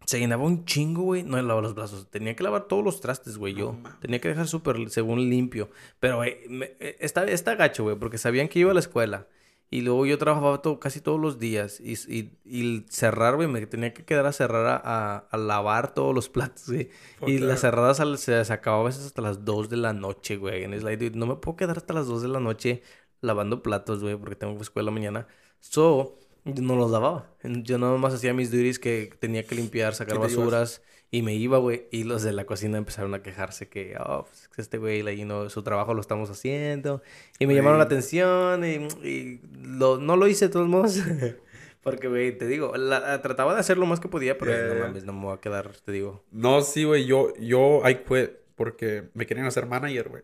Se llenaba un chingo, güey. No lavaba los brazos. Tenía que lavar todos los trastes, güey. Yo mames. tenía que dejar súper, según limpio. Pero, güey, eh, está, está gacho, güey, porque sabían que iba a la escuela. Y luego yo trabajaba todo, casi todos los días. Y, y, y cerrar, güey, me tenía que quedar a cerrar a, a- a lavar todos los platos, güey. Fuck Y that. las cerradas se, se acababa a veces hasta las 2 de la noche, güey. En dude, no me puedo quedar hasta las 2 de la noche lavando platos, güey, porque tengo escuela mañana. So, yo no los lavaba. Yo nada más hacía mis duties que tenía que limpiar, sacar ¿Qué te ibas? basuras. Y me iba, güey. Y los de la cocina empezaron a quejarse que, oh, pues, este güey, like, you know, su trabajo lo estamos haciendo. Y me llamaron la atención y, y lo- no lo hice de todos modos. Porque, güey, te digo, la- trataba de hacer lo más que podía, pero ya, no mames, no me voy a quedar, te digo. No, sí, güey. Yo, yo, I quit porque me querían hacer manager, güey.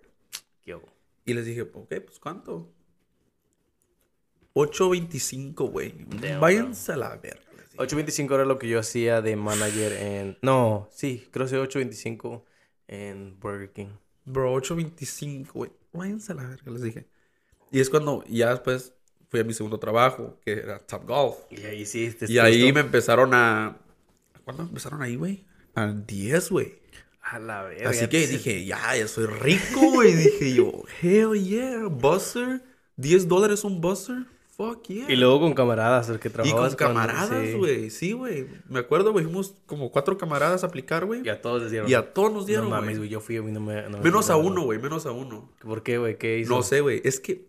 Y les dije, ok, pues ¿cuánto? 8.25, güey. Váyanse a la verga. les dije. 8.25 era lo que yo hacía de manager en... No, sí, creo que 8.25 en Burger King. Bro, 8.25, güey. Váyanse a la verga, les dije. Y es cuando ya después fui a mi segundo trabajo, que era Top Golf. Y ahí sí, Y ahí me empezaron a... ¿Cuándo empezaron ahí, güey? A 10, güey. A la verga. Así que dije, ya, ya soy rico, güey. dije yo, hell yeah, buzzer. 10 dólares un buzzer. Fuck yeah. Y luego con camaradas, el que Y trabajabas con camaradas, sí. güey. Sí, güey. Me acuerdo, güey. Fuimos como cuatro camaradas a aplicar, güey. Y a todos les dieron. Y a todos nos dieron, No mames, güey. güey, yo fui, a mí no me... no me Menos a uno, güey. Menos a uno. ¿Por qué, güey? ¿Qué hizo? No sé, güey. Es que,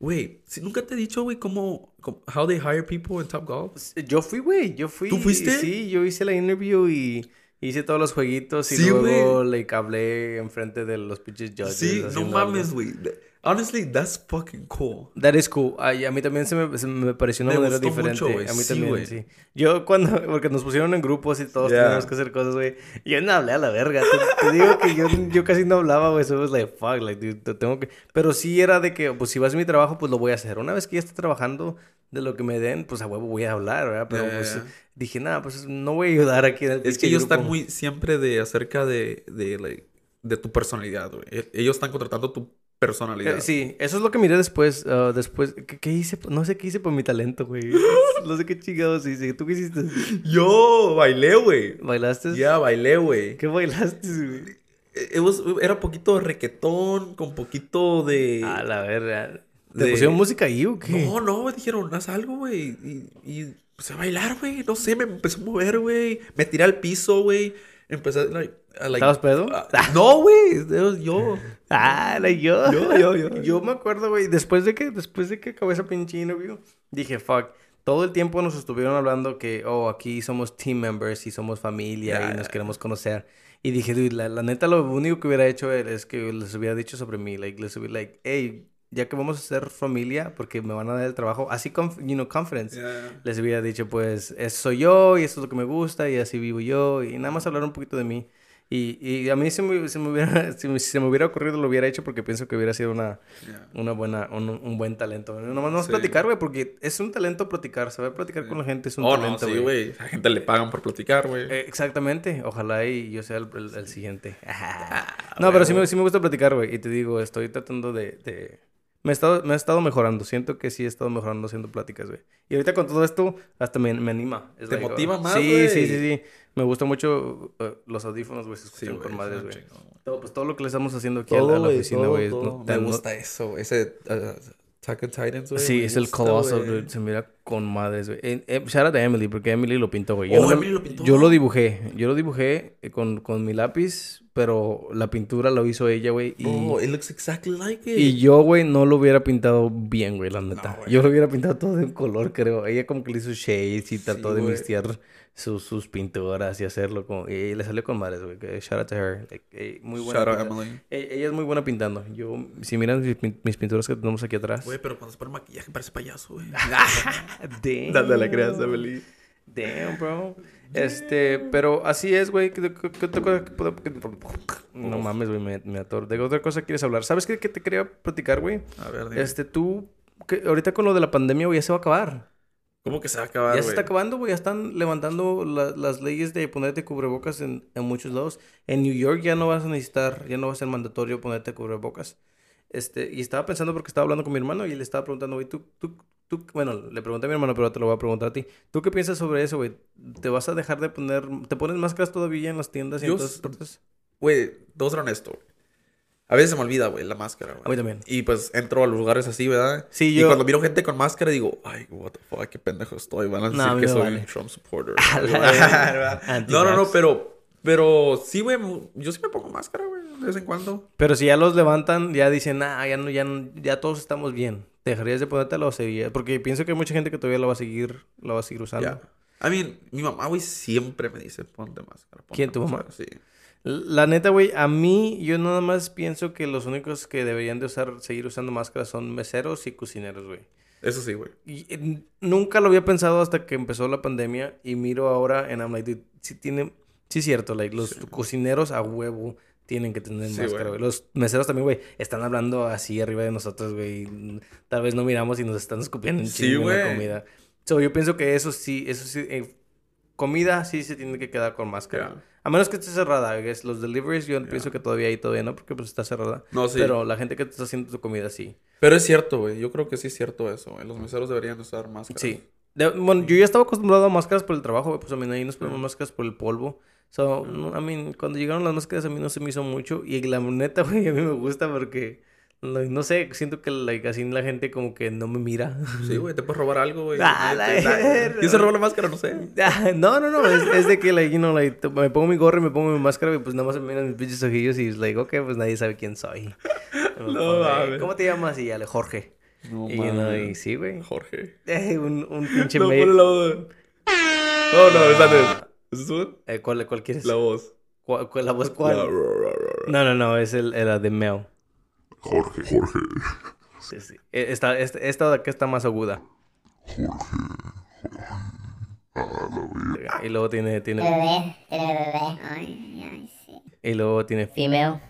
güey, si nunca te he dicho, güey, cómo, how they hire people in Top Golf. Yo fui, güey, yo fui. ¿Tú fuiste? Sí, yo hice la interview y hice todos los jueguitos y Sí, luego le hablé enfrente de los pinches judges. Sí, no mames, güey. Honestly, that's fucking cool. That is cool. Ay, a mí también se me, se me pareció una Me manera gustó diferente. mucho. A mí Sí, también, güey. sí. Yo cuando, porque nos pusieron en grupos y todos Yeah. teníamos que hacer cosas, güey. Yo no hablé a la verga. Te, te digo que yo, yo casi no hablaba, güey. So it was like, fuck, like, dude, te tengo que... Pero sí era de que, pues si vas a mi trabajo, pues lo voy a hacer. Una vez que ya esté trabajando de lo que me den, pues a huevo voy a hablar, ¿verdad? Pero Yeah, pues yeah. dije, nada, pues no voy a ayudar aquí en el Es que ellos están grupo". muy siempre de acerca de, de, like, de tu personalidad, güey. E- Ellos están contratando tu personalidad. Eh, Sí, eso es lo que miré después. ah, después, ¿qué, qué hice? No sé qué hice por mi talento, güey. No sé qué chingados hice. ¿Tú qué hiciste? Yo bailé, güey. ¿Bailaste? Ya, bailé, güey. ¿Qué bailaste, güey? It was- era poquito de requetón, con poquito de... A la verga. ¿Te de- pusieron música ahí o qué? No, no, me dijeron, haz algo, güey. Y, y empecé a bailar, güey. No sé, me empecé a mover, güey. Me tiré al piso, güey. Empecé like, a, like- ¿Estabas pedo? a- no, güey. Yo. Ah, era yo. Yo, yo, yo. Yo me acuerdo, güey, después de que, después de que acabó esa pinche interview, dije, fuck. Todo el tiempo nos estuvieron hablando que, oh, aquí somos team members y somos familia Ya, y nos queremos conocer. Y dije, dude, la, la neta, lo único que hubiera hecho es que les hubiera dicho sobre mí. Like, les hubiera, like, hey, ya que vamos a ser familia, porque me van a dar el trabajo, así, you know, conference. Les hubiera dicho, pues, eso soy yo y eso es lo que me gusta y así vivo yo y nada más hablar un poquito de mí. Y, y a mí si me, si me hubiera, si se me hubiera ocurrido lo hubiera hecho porque pienso que hubiera sido una, una buena, un, un buen talento. No más no Sí. platicar, güey, porque es un talento platicar. Saber platicar con la gente es un Oh, no, talento, sí, güey. A la gente le pagan por platicar, güey. Eh, exactamente. Ojalá y yo sea el, el- el siguiente. Ah, no, pero sí me, sí me gusta platicar, güey. Y te digo, estoy tratando de... de- Me, he estado, me he estado mejorando. Siento que sí he estado mejorando haciendo pláticas, güey. Y ahorita con todo esto, hasta me, me anima. Es Te like, motiva oh, más, Sí, güey. sí, sí, sí. Me gusta mucho uh, los audífonos, güey. Se Sí, escuchan güey. con madres, güey. güey. Todo, pues todo lo que le estamos haciendo aquí a la, a la güey, oficina, todo, güey. todo. no- Me gusta eso. Ese uh, Attack on Titans, güey. Sí, es el Colossal, güey. Se mira con madres, güey. Eh, eh, shout out a Emily, porque Emily lo pintó, güey. Oh, no- Emily lo pintó. Yo lo dibujé. Yo lo dibujé eh, con, con mi lápiz, pero la pintura la hizo ella, güey. Y, Oh, it looks exactly like it. y yo, güey, no lo hubiera pintado bien, güey, la neta. yo lo hubiera pintado todo de un color, creo. Ella como que le hizo shades y trató de güey. mixtear sus, sus pinturas y hacerlo como... Y le salió con madres, güey. Shout out to her. Like, eh, muy buena. Shout out Emily. Eh, Ella es muy buena pintando. Yo, si miran mis, mis pinturas que tenemos aquí atrás... Güey, pero cuando se pone maquillaje parece payaso, güey. Damn. Dale la creas, Emily. Damn, bro. Este, pero así es, güey. ¿Qué, qué- qué otra cosa que puedo- que- No mames, güey, me, me ator. ¿De qué otra cosa quieres hablar? ¿Sabes qué, qué te quería platicar, güey? A ver, dime. Este, tú, que ahorita con lo de la pandemia, güey, ya se va a acabar. ¿Cómo que se va a acabar, ya se está acabando, güey. Ya están levantando la- las leyes de ponerte cubrebocas en, en muchos lados. En New York ya no vas a necesitar, ya no va a ser mandatorio ponerte cubrebocas. Este, y estaba pensando porque estaba hablando con mi hermano y le estaba preguntando, güey, tú, tú, tú, bueno, le pregunté a mi hermano, pero te lo voy a preguntar a ti. ¿Tú qué piensas sobre eso, güey? ¿Te vas a dejar de poner, te pones máscaras todavía en las tiendas y en Yo todas s- partes? Güey, dos ser honesto, güey. A veces se me olvida, güey, la máscara, güey. A mí también. Y pues entro a los lugares así, ¿verdad? Sí, Y yo- cuando miro gente con máscara digo, ay, what the fuck, qué pendejo estoy. Van a decir No, que soy vale. un Trump supporter. No, no, no, pero, pero sí, güey, yo sí me pongo máscara, güey, de vez en cuando. Pero si ya los levantan, ya dicen, ah, ya no, ya ya todos estamos bien. ¿Te dejarías de ponértela o seguirías? Porque pienso que hay mucha gente que todavía la va a seguir, la va a seguir usando. Ya. A mí, mi mamá, güey, siempre me dice, ponte máscara. ponte ¿Quién, tu mamá? máscara", Sí. La neta, güey, a mí, yo nada más pienso que los únicos que deberían de usar, seguir usando máscaras son meseros y cocineros, güey. Eso sí, güey. Y eh, nunca lo había pensado hasta que empezó la pandemia y miro ahora en I'm like, dude, sí tiene, sí es cierto, like, los cocineros a huevo tienen que tener Sí, máscara, güey. Los meseros también, güey, están hablando así arriba de nosotros, güey. Tal vez no miramos y nos están escupiendo en Sí, la comida. So, yo pienso que eso sí, eso sí, eh, comida sí se tiene que quedar con máscara. A menos que esté cerrada, guess. Los deliveries yo pienso que todavía ahí todavía no, porque pues está cerrada. No, sí. Pero la gente que te está haciendo tu comida sí. Pero es cierto, güey. Yo creo que sí es cierto eso, güey. Los meseros deberían usar máscara. Sí. De- bueno, yo ya estaba acostumbrado a máscaras por el trabajo, güey, pues a mí ahí nos ponemos máscaras por el polvo. So, no, I mean, cuando llegaron las máscaras a mí no se me hizo mucho. Y la neta, güey, a mí me gusta porque, like, no sé, siento que like, así la gente como que no me mira. Sí, güey, te puedes robar algo, güey. Ah, la Neta, verga. ¿Quién se robó la máscara? No sé. Ah, no, no, no, es, es de que, like, you know, like, me pongo mi gorro y me pongo mi máscara y pues nada más se me miran mis pinches ojillos y es like, ok, pues nadie sabe quién soy. No pongo, "Eh, mames. ¿Cómo te llamas? Y ya le, Jorge. No, y, sí, güey. Jorge. Eh, un, un pinche No, mail. la. No, no, esa no es. ¿Es eso? Eh, ¿cuál, ¿Cuál quieres? La voz. ¿Cuál, cuál- la voz cuál? No, no, no, es el, era de Mel. Jorge, Jorge, Sí, sí. Eh, Esta, esta, esta de acá está más aguda. Y luego tiene, tiene, Bebé, tiene bebé. Ay, ay, sí. y luego tiene Female.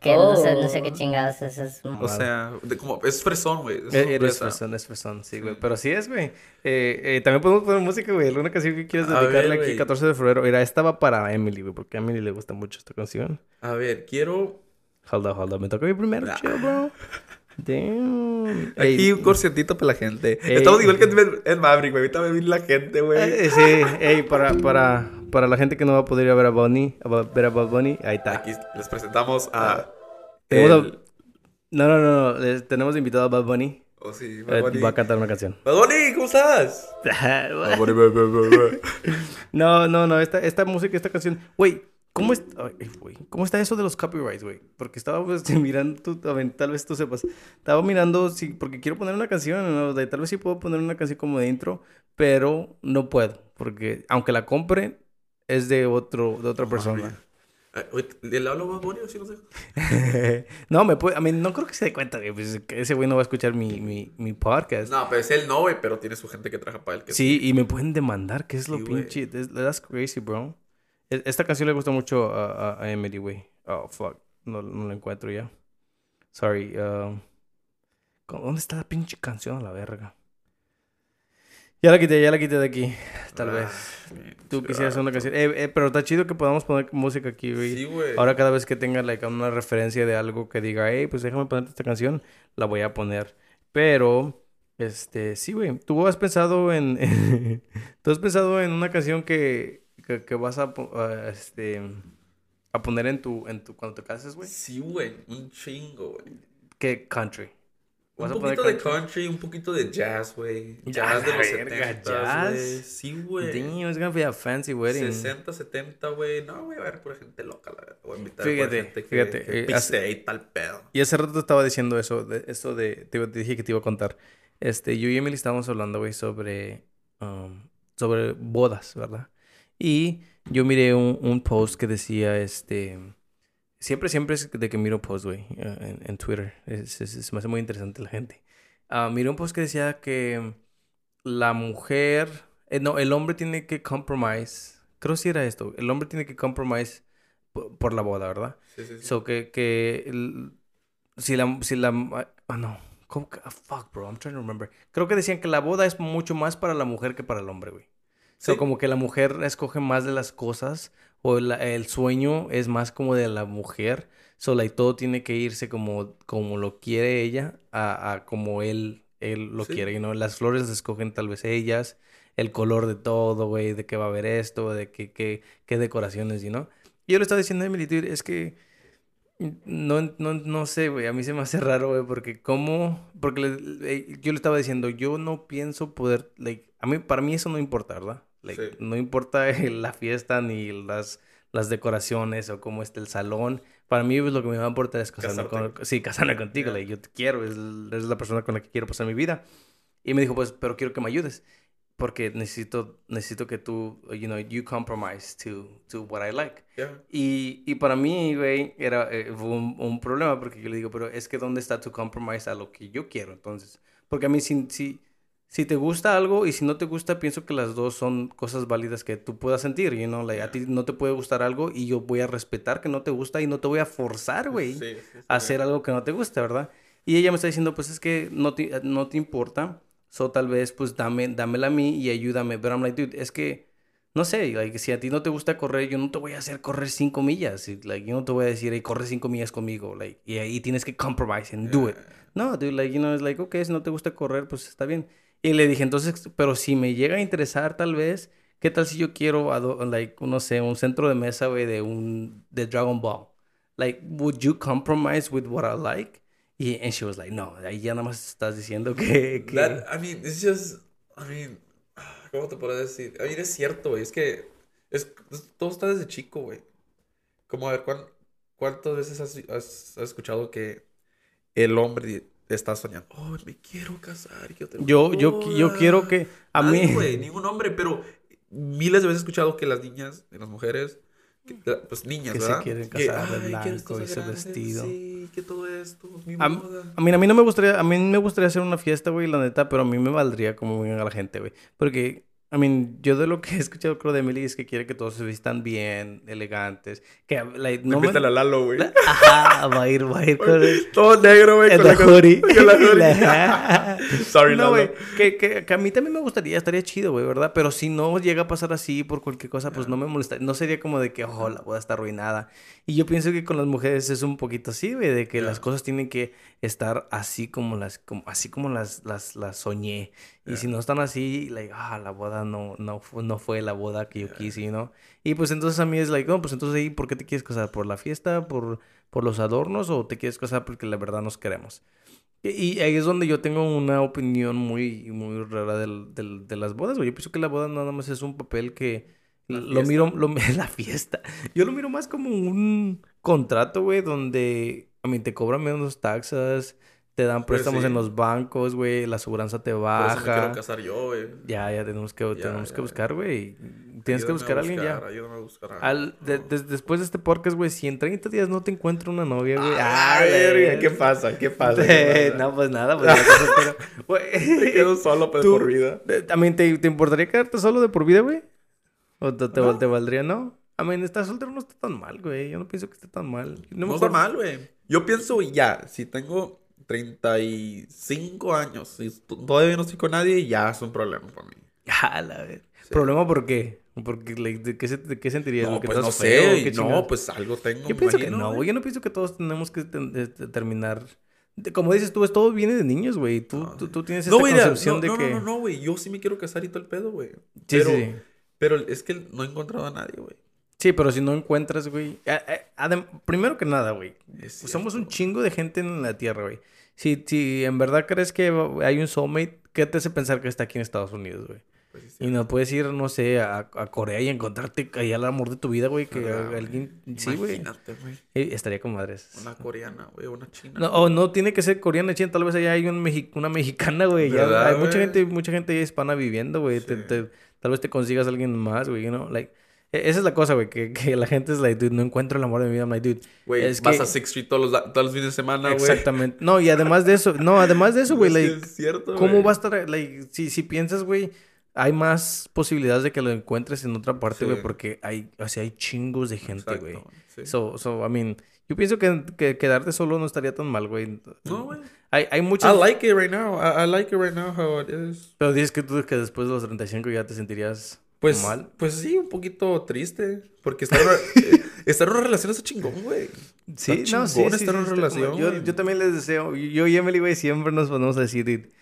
Que no sé, no sé qué chingados es. es O sea, de como, es fresón, güey. Es Eh, sorpresa. fresón, es fresón, sí, güey. Pero sí es, güey. Eh, eh, también podemos poner música, güey. ¿Alguna canción que quieras A dedicarle ver, aquí güey. 14 de febrero? Mira, esta va para Emily, güey, porque a Emily le gusta mucho esta canción. A ver, quiero. Hold on, hold on. Me toca mi primero, Ah. chill, bro. Damn. Aquí Ey, un corsetito para la gente. Ey. Estamos igual que en- Maverick, güey. Ahorita va a venir la gente, güey. eh, sí, ey, para, para, para la gente que no va a poder ir a ver a Bunny, a ver a Bad Bunny, ahí está. Aquí les presentamos a. Tenemos el- a- No, no, no, no. les- tenemos invitado a Bad Bunny. Oh, sí, Eh, Bad Bunny. va a cantar una canción. Bad Bunny, ¿cómo estás? Bad Bunny. No, no, no, esta, esta música, esta canción. Güey, ¿cómo, es, ay, güey, ¿cómo está eso de los copyrights, güey? Porque estaba pues, mirando, tú, tal vez tú sepas. Estaba mirando, sí, porque quiero poner una canción, ¿no? De- tal vez sí puedo poner una canción como de intro, pero no puedo. Porque aunque la compre, es de, otro, de otra persona. Ah, oye, ¿Le hablo a Bad Bunny o sí no sé? no, me puede, a mí no creo que se dé cuenta, güey. Pues, que ese güey no va a escuchar mi, mi, mi podcast. No, pues él no, güey, pero tiene su gente que trabaja para él. Que Sí, y me pueden demandar, que es lo Sí, güey. pinche. es- That's crazy, bro. E- Esta canción le gusta mucho a, a, a Emily, güey. Oh, fuck. No, no la encuentro ya. Sorry. ¿cómo- ¿Dónde está la pinche canción a la verga? Ya la quité, ya la quité de aquí. Tal vez. Tú quisieras hacer una canción. Eh, eh, pero está chido que podamos poner música aquí, güey. Sí, güey. Ahora cada vez que tenga like, una referencia de algo que diga, hey, pues déjame ponerte esta canción, la voy a poner. Pero, este, sí, güey. ¿Tú has pensado en... ¿Tú has pensado en una canción que, que, que vas a, a, este, a poner en tu, en tu... cuando te cases, güey? Sí, güey. Un chingo, güey. ¿Qué country? Un ¿Vas a poquito de country, un poquito de jazz, güey. Jazz de los verga, 70, jazz. güey. Sí, güey. Damn, it's gonna be a fancy wedding. 60, 70, güey. No, güey, a ver, pura gente loca, la verdad. Voy a invitar Fíjate, pura gente que, fíjate, Que eh, pistea y tal pedo. Y hace rato te estaba diciendo eso, de, eso de, te, te dije que te iba a contar. Este, yo y Emily estábamos hablando, güey, sobre, um, sobre bodas, ¿verdad? Y yo miré un, un post que decía, este, siempre, siempre es de que miro posts, güey, eh, en, en Twitter. Es, es- se me hace muy interesante la gente. Ah, miré un post que decía que la mujer, eh, no, el hombre tiene que compromise. Creo que sí era esto. El hombre tiene que compromise por, por la boda, ¿verdad? Sí, sí, sí. So que, que el- si la, si la, ah, no, ¿cómo que? ah, fuck, bro, I'm trying to remember. Creo que decían que la boda es mucho más para la mujer que para el hombre, güey. So Sí. como que la mujer escoge más de las cosas o la- el sueño es más como de la mujer. So, like, todo tiene que irse como, como lo quiere ella a, a como él, él lo Sí. quiere, you know? Las flores las escogen tal vez ellas, el color de todo, güey, de qué va a haber esto, de qué, qué, qué decoraciones, you know? Y yo le estaba diciendo a Emily, es que no, no, no sé, güey, a mí se me hace raro, güey, porque cómo, porque le- eh, yo le estaba diciendo, yo no pienso poder, like, a mí, para mí eso no importa, ¿verdad? Like, Sí. no importa la fiesta ni las, las decoraciones o cómo esté el salón. Para mí pues, lo que me va a importar es casarme Casarte. con, sí, casarme contigo, Ya. like, yo te quiero, es, es la persona con la que quiero pasar mi vida. Y me dijo, pues, pero quiero que me ayudes. Porque necesito, necesito que tú, you know, you compromise to, to what I like. Y, y para mí, güey, era eh, fue un, un problema porque yo le digo, pero es que ¿dónde está tu compromise a lo que yo quiero? Entonces, porque a mí si, si, si te gusta algo y si no te gusta, pienso que las dos son cosas válidas que tú puedas sentir, you know, like, a ti no te puede gustar algo y yo voy a respetar que no te gusta y no te voy a forzar, güey, Sí, sí, sí, a hacer algo que no te gusta, ¿verdad? Y ella me está diciendo, pues es que no te, no te importa, so tal vez pues dame, dámela a mí y ayúdame, pero I'm like, dude, es que no sé, like, si a ti no te gusta correr, yo no te voy a hacer correr cinco millas. Like, yo no te voy a decir, hey, corre cinco millas conmigo. Like, y ahí tienes que compromise and do it. No, dude, like, you know, it's like, okay, si no te gusta correr, pues está bien. Y le dije, entonces, pero si me llega a interesar, tal vez, ¿qué tal si yo quiero, like, no sé, un centro de mesa, güey, de un, de Dragon Ball? Like, would you compromise with what I like? Y and she was like, no, ahí ya nada más estás diciendo que... que... That, I mean, it's just, I mean, ¿cómo te puedo decir? I mean, es cierto, güey, es que es, todo está desde chico, güey. Como, a ver, ¿cuán- ¿cuántas veces has, has- has escuchado que el hombre está soñando? Oh, me quiero casar, quiero tener Yo, yo, yo boda"? quiero que a Nadie, mí... güey, ningún hombre, pero miles de veces he escuchado que las niñas, las mujeres, que- pues niñas, Que se ¿verdad? quieren Que, casar de "Ay, quiero blanco grande, vestido". Sí, que todo esto, mi A, boda. a mí, a mí no me gustaría, a mí me gustaría hacer una fiesta, güey, la neta, pero a mí me valdría como venga la gente, güey. Porque, I mean, yo de lo que he escuchado, creo, de Emily es que quiere que todos se vistan bien, elegantes. Que, like, no me... Invítale a Lalo, güey. Ajá, va a ir, va a ir con el... Todo negro, güey. el con la la- hoodie. con la hoodie. La- Sorry, no, Lalo. güey, que, que, que a mí también me gustaría, estaría chido, güey, ¿verdad? Pero si no llega a pasar así por cualquier cosa, pues no me molesta. No sería como de que, oh, la boda está arruinada. Y yo pienso que con las mujeres es un poquito así, güey, de que las cosas tienen que estar así como las, como, así como las, las, las soñé. Y si no están así, like, ah, la boda no, no, fue, no fue la boda que yo quise, ¿no? Y pues entonces a mí es like, no, pues entonces ahí, ¿por qué te quieres casar? ¿Por la fiesta? ¿Por, por los adornos? ¿O te quieres casar porque la verdad nos queremos? Y, ahí es donde yo tengo una opinión muy, muy rara del, del- de las bodas, güey. Yo pienso que la boda nada más es un papel que lo miro, lo, la fiesta. Yo lo miro más como un contrato, güey, donde, a mí, te cobran menos taxas, te dan préstamos en sí. los bancos, güey, la aseguranza te Por eso me quiero baja. casar yo, güey. Ya, ya tenemos que, Ya, tenemos que ya, buscar, güey. Tienes que buscar a alguien ya. buscar, Ayúdame a buscar a Al, de- de- después de este podcast, güey, si en 30 días no te encuentro una novia, güey. Ah, ay, verga, güey. ¿qué pasa? ¿Qué pasa? Eh, no, pues nada, pues ya. Güey, Me quedo solo pues, por vida. También te, te importaría quedarte solo de por vida, güey? ¿O te, te, No. te valdría, no? A mí, estar soltero no está tan mal, güey. Yo no pienso que esté tan mal. No, está mal, güey. Yo pienso ya, si tengo 35 años y todavía no estoy con nadie, ya es un problema para mí. Ah, la ver. ¿Problema por qué? Porque, ¿de, qué, se- de qué sentirías? No, ¿Porque pues no feo? sé. ¿Qué No, pues algo tengo. Yo pienso que no, güey. Yo no pienso que todos tenemos que terminar... Como dices tú, todo viene de niños, güey. Tú, No, tú, tú tienes No, esta mira, concepción no, de no, que... no, no, no, güey. Yo sí me quiero casar y todo el pedo, güey. Sí, pero, sí, sí. pero es que no he encontrado a nadie, güey. Sí, pero si no encuentras, güey. a- a- primero que nada, güey. Somos un chingo de gente en la tierra, güey. Si, si en verdad crees que hay un soulmate, ¿qué te hace pensar que está aquí en Estados Unidos, güey? Pues sí, sí. Y no puedes ir, no sé, a, a Corea y encontrarte ahí al amor de tu vida, güey. Que ¿Verdad, güey? alguien. Sí, güey. Imagínate, güey. Eh, Estaría con madres. Una coreana, güey, una china. No, o no tiene que ser coreana, china, tal vez allá hay un mexi- una mexicana, güey. ya ¿Verdad, hay mucha gente, mucha gente hispana viviendo, güey. Te- Sí. te- tal vez te consigas a alguien más, güey, you know? Like, esa es la cosa, güey, que, que la gente es like, dude, no encuentro el amor de mi vida, like, dude. Güey, vas que- a Sixth Street todos los, todos los fines de semana, güey. Exactamente. No, y además de eso, no, además de eso, güey, like, es cierto, ¿cómo va a estar, like, si, si piensas, güey, hay más posibilidades de que lo encuentres en otra parte, güey, Sí. porque hay, o sea, hay chingos de gente, güey. sí. So, so, I mean, yo pienso que, que quedarte solo no estaría tan mal, güey. No, güey. Hay, hay muchas... I like it right now. I, I like it right now how it is. Pero dices que tú que después de los 35 ya te sentirías Pues, mal. pues sí, un poquito triste. Porque estar, eh, estar en una relación está chingón, güey. Sí, Está no, sí, chingón sí, estar en sí, una como- relación, Yo, yo también les deseo, yo y Emily, güey, siempre nos ponemos a decir,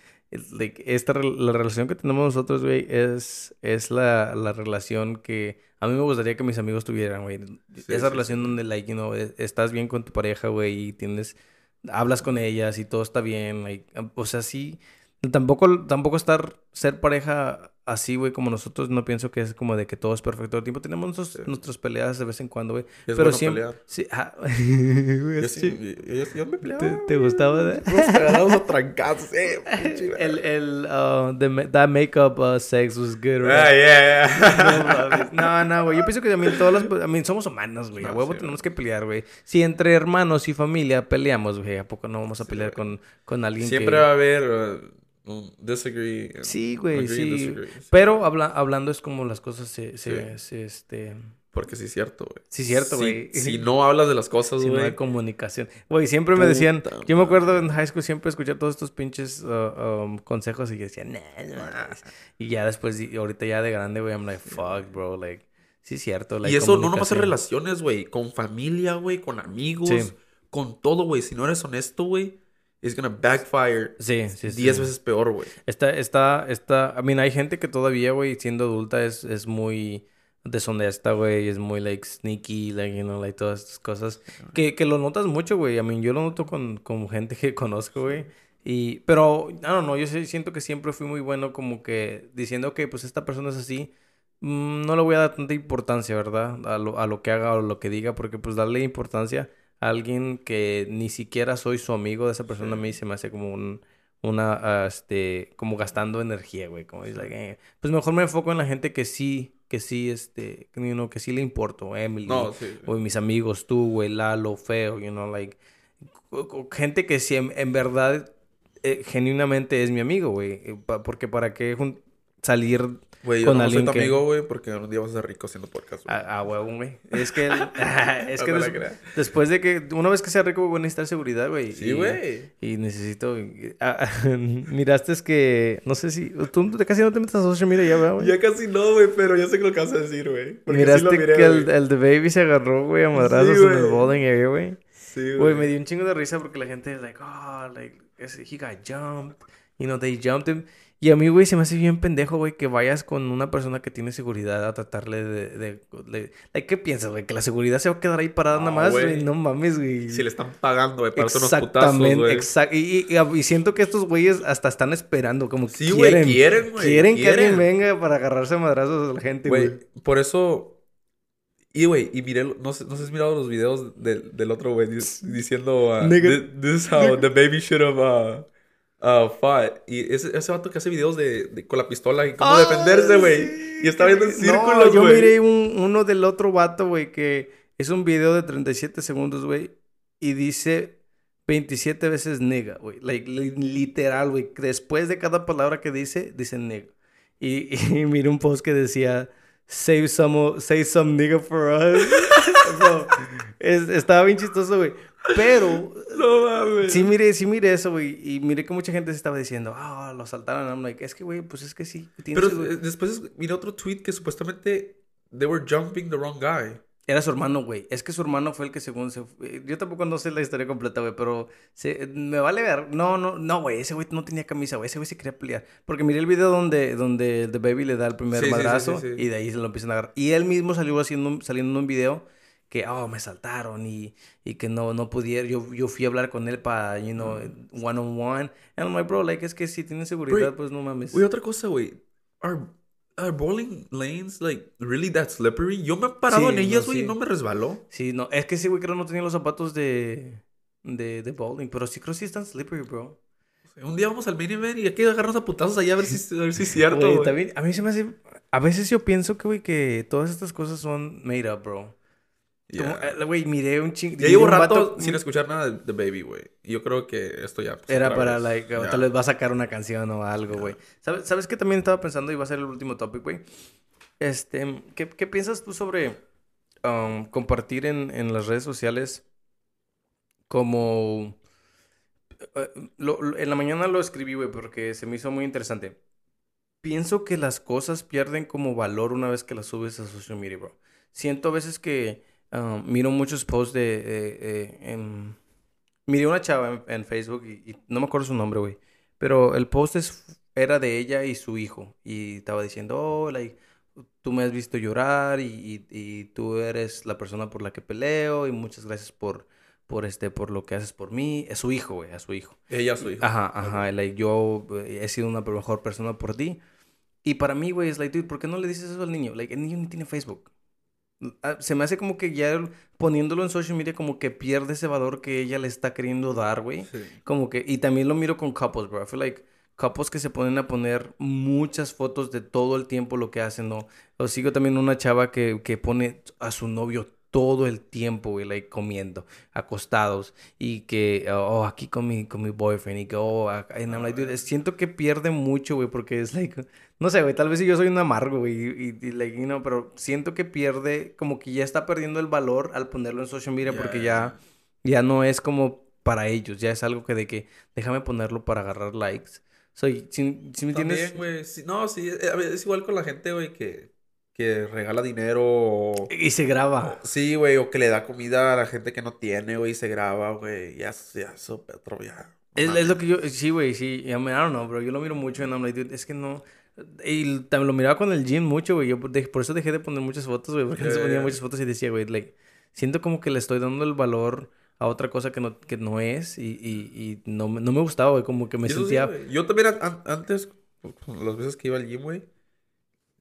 like, esta, la relación que tenemos nosotros, güey, es, es la, la relación que a mí me gustaría que mis amigos tuvieran, güey. Esa sí, relación donde, like, you know, e- estás bien con tu pareja, güey, y tienes, hablas con ellas y todo está bien, like, o sea, sí, tampoco, tampoco estar, ser pareja así, güey, como nosotros, no pienso que es como de que todo es perfecto todo el tiempo. Tenemos nuestros- nuestras peleas de vez en cuando, güey. Pero bueno siempre... pelear. Sí, ah, Yo sí. sí, yo, yo- yo me peleaba. ¿Te, te gustaba? de- Nos a trancazos, eh. El, el, uh, the, that makeup uh, sex was good, right? Ah, yeah, yeah. No. No, güey. Yo pienso que también todos los... I mean, somos humanos, güey. A huevo sí, tenemos que pelear, güey. Si entre hermanos y familia peleamos, güey, ¿a poco no vamos a pelear con, con alguien Siempre que... va a haber uh, disagree. Sí, güey, sí. Pero habla, hablando es como las cosas se... se, Sí. se, este... Porque sí es cierto, güey. Sí, es cierto, güey. Si, no hablas de las cosas, Si no hay güey. comunicación. Güey, siempre me decían... Yo me acuerdo en high school siempre escuché todos estos pinches uh, um, consejos y yo decía, nah, mames". Y ya después, ahorita ya de grande, güey, I'm like, fuck, bro, like... Sí es cierto, like, y eso no nomás en relaciones, güey. Con familia, güey. Con amigos. Sí. Con todo, güey. Si no eres honesto, güey. It's gonna backfire. Sí, sí, sí. Diez veces peor, güey. Está, está, está... I mean, hay gente que todavía, güey, siendo adulta es, es muy deshonesta, güey. Es muy, like, sneaky, like, you know, like, todas estas cosas. Que, que lo notas mucho, güey. I mean, yo lo noto con, con gente que conozco, güey. Y... Pero, I don't know, yo sí siento que siempre fui muy bueno como que diciendo que, pues, esta persona es así. mm, no le voy a dar tanta importancia, ¿verdad? A lo, a lo que haga o lo que diga. Porque, pues, darle importancia alguien que ni siquiera soy su amigo de esa persona a mí se me hace como un una, este, como gastando energía, güey, como es like, eh, pues mejor me enfoco en la gente que sí, que sí, este, you know, que sí le importo, Emily, No, sí. o mis amigos, tú, güey, Lalo, Feo, you know, like, gente que sí en, en verdad, eh, genuinamente es mi amigo, güey, eh, porque para qué salir Güey, yo con no soy alguien tu que- amigo, güey. Porque un día vas a ser rico haciendo podcast, güey. a, a huevo, güey, es que, es que No des- después de que, una vez que sea rico, voy a necesitar seguridad, güey, Sí, y- güey. y necesito. ah, miraste es que. No sé si. Tú casi no te metes a social media ya, ¿verdad, güey. Ya casi no, güey. Pero ya sé lo que vas a decir, güey. Porque sí Miraste lo miré, que el, güey. el The Baby se agarró, güey, a madrazos Sí, en el güey. bowling area, güey. Sí, Güey, me dio un chingo de risa porque la gente es like, oh, like, he got jumped. You know, they jumped him. Y a mí, güey, se me hace bien pendejo, güey, que vayas con una persona que tiene seguridad a tratarle de... de, ¿Qué piensas, güey? ¿Que la seguridad se va a quedar ahí parada No, nada más, güey. No mames, güey. Si le están pagando, güey, para hacer unos putazos, Exactamente, güey. Y, y- y siento que estos güeyes hasta están esperando, como que Sí, güey, quieren, quieren, güey, quieren que alguien quieren. venga para agarrarse a madrazos a la gente, güey. Güey, por eso... Y, güey, y miré... No sé, no sé si has mirado los videos del, del otro, güey, dic- diciendo... uh, Nigga. "Thi- This is how the baby should have uh, uh. Y ese, ese vato que hace videos de, de- con la pistola y cómo Ah, defenderse, güey. sí, y está viendo en No, círculos, yo güey. miré un- uno del otro vato, güey, que es un video de 37 segundos, güey, y dice 27 veces nigga, güey. Like, li- literal, güey. Después de cada palabra que dice, dice nigga. Y, y miré un post que decía, save some, say some nigga for us. Bro, es- estaba bien chistoso, güey. Pero No mames. Sí, mire, sí, mire eso, güey. Y mire que mucha gente se estaba diciendo, ah, lo saltaron. I'm like, es que, güey, pues es que sí. Pero su- eh, después miré otro tweet que supuestamente... They were jumping the wrong guy. Era su hermano, güey. Es que su hermano fue el que según se fue. Yo tampoco no sé la historia completa, güey, pero se... me vale ver. No, no, no, güey. Ese güey no tenía camisa, güey. Ese güey se quería pelear. Porque miré el video donde, donde The Baby le da el primer Sí, madrazo sí, sí. y de ahí se lo empiezan a agarrar. Y él mismo salió haciendo, saliendo en un video que, oh, me saltaron y, y que no, no pudiera. Yo, yo fui a hablar con él para, you know, one on one. And I'm like, bro, like, es que si tiene seguridad, pues no mames. Güey, otra cosa, güey. Are, are bowling lanes, like, really that slippery? Yo me he parado Sí, en ellas, no, güey, sí. y no me resbaló. Sí, no, es que sí, güey, creo que no tenía los zapatos de, de, de bowling, pero sí creo que sí están slippery, bro. Un día vamos al main event y hay que agarrarnos a putazos allá a ver si, a ver si es cierto, Güey, güey. también, a mí se me hace, a veces yo pienso que, güey, que todas estas cosas son made up, bro. Yeah. eh, Güey, miré un ching... Ya llevo un rato vato- sin escuchar nada de, de Baby, güey. Yo creo que esto ya... pues, Era para, vez. like, Ya. tal vez va a sacar una canción o algo, güey. ¿Sabes, ¿Sabes qué también estaba pensando y va a ser el último topic, güey? Este, ¿qué, qué piensas tú sobre um, compartir en, en las redes sociales como... eh, lo- lo- en la mañana lo escribí, güey, porque se me hizo muy interesante. pienso que las cosas pierden como valor una vez que las subes a social media, bro. Siento a veces que ah, miro muchos posts de... eh, eh, en- Miré una chava en, en Facebook y, y no me acuerdo su nombre, güey. Pero el post es- era de ella y su hijo. Y estaba diciendo, oh, like, tú me has visto llorar y, y- y tú eres la persona por la que peleo y muchas gracias por, por, este, por lo que haces por mí. Es su hijo, güey, es su hijo. Ella, su hijo. Ajá, ajá. Like, yo eh, he sido una mejor persona por ti. Y para mí, güey, es like, dude, ¿por qué no le dices eso al niño? Like, el niño ni tiene Facebook. Ah, Se me hace como que ya poniéndolo en social media como que pierde ese valor que ella le está queriendo dar, güey. Sí. Como que, y también lo miro con couples, bro. I feel like couples que se ponen a poner muchas fotos de todo el tiempo lo que hacen, ¿no? O sigo también una chava que, que pone a su novio todo el tiempo, güey, like, comiendo, acostados, y que, oh, aquí con mi, con mi boyfriend, y que, oh, and I'm like, dude, siento que pierde mucho, güey, porque es like, no sé, güey, tal vez si yo soy un amargo, güey, y, y, you know, pero siento que pierde, como que ya está perdiendo el valor al ponerlo en social media, porque ya, ya no es como para ellos, ya es algo que de que, déjame ponerlo para agarrar likes. Soy, si, si me? También, sí, no, sí. eh, a ver, es igual con la gente, güey, que, que regala dinero o... Y se graba. Sí, güey, o que le da comida a la gente que no tiene, güey, y se graba, güey. Ya, ya, eso, Petro, ya. Es, es lo que yo, sí, güey, sí. I, mean, I don't know, bro. Yo lo miro mucho en I'm like, dude, es que no. Y también lo miraba con el gym mucho, güey. Yo por de- por eso dejé de poner muchas fotos, güey. Porque antes Ya, ponía ya. muchas fotos y decía, güey, like, siento como que le estoy dando el valor a otra cosa que no, que no es. Y, y, y no, me- no me gustaba, güey. Como que me Y eso sentía. Yo también an- an- antes, las veces que iba al gym, güey,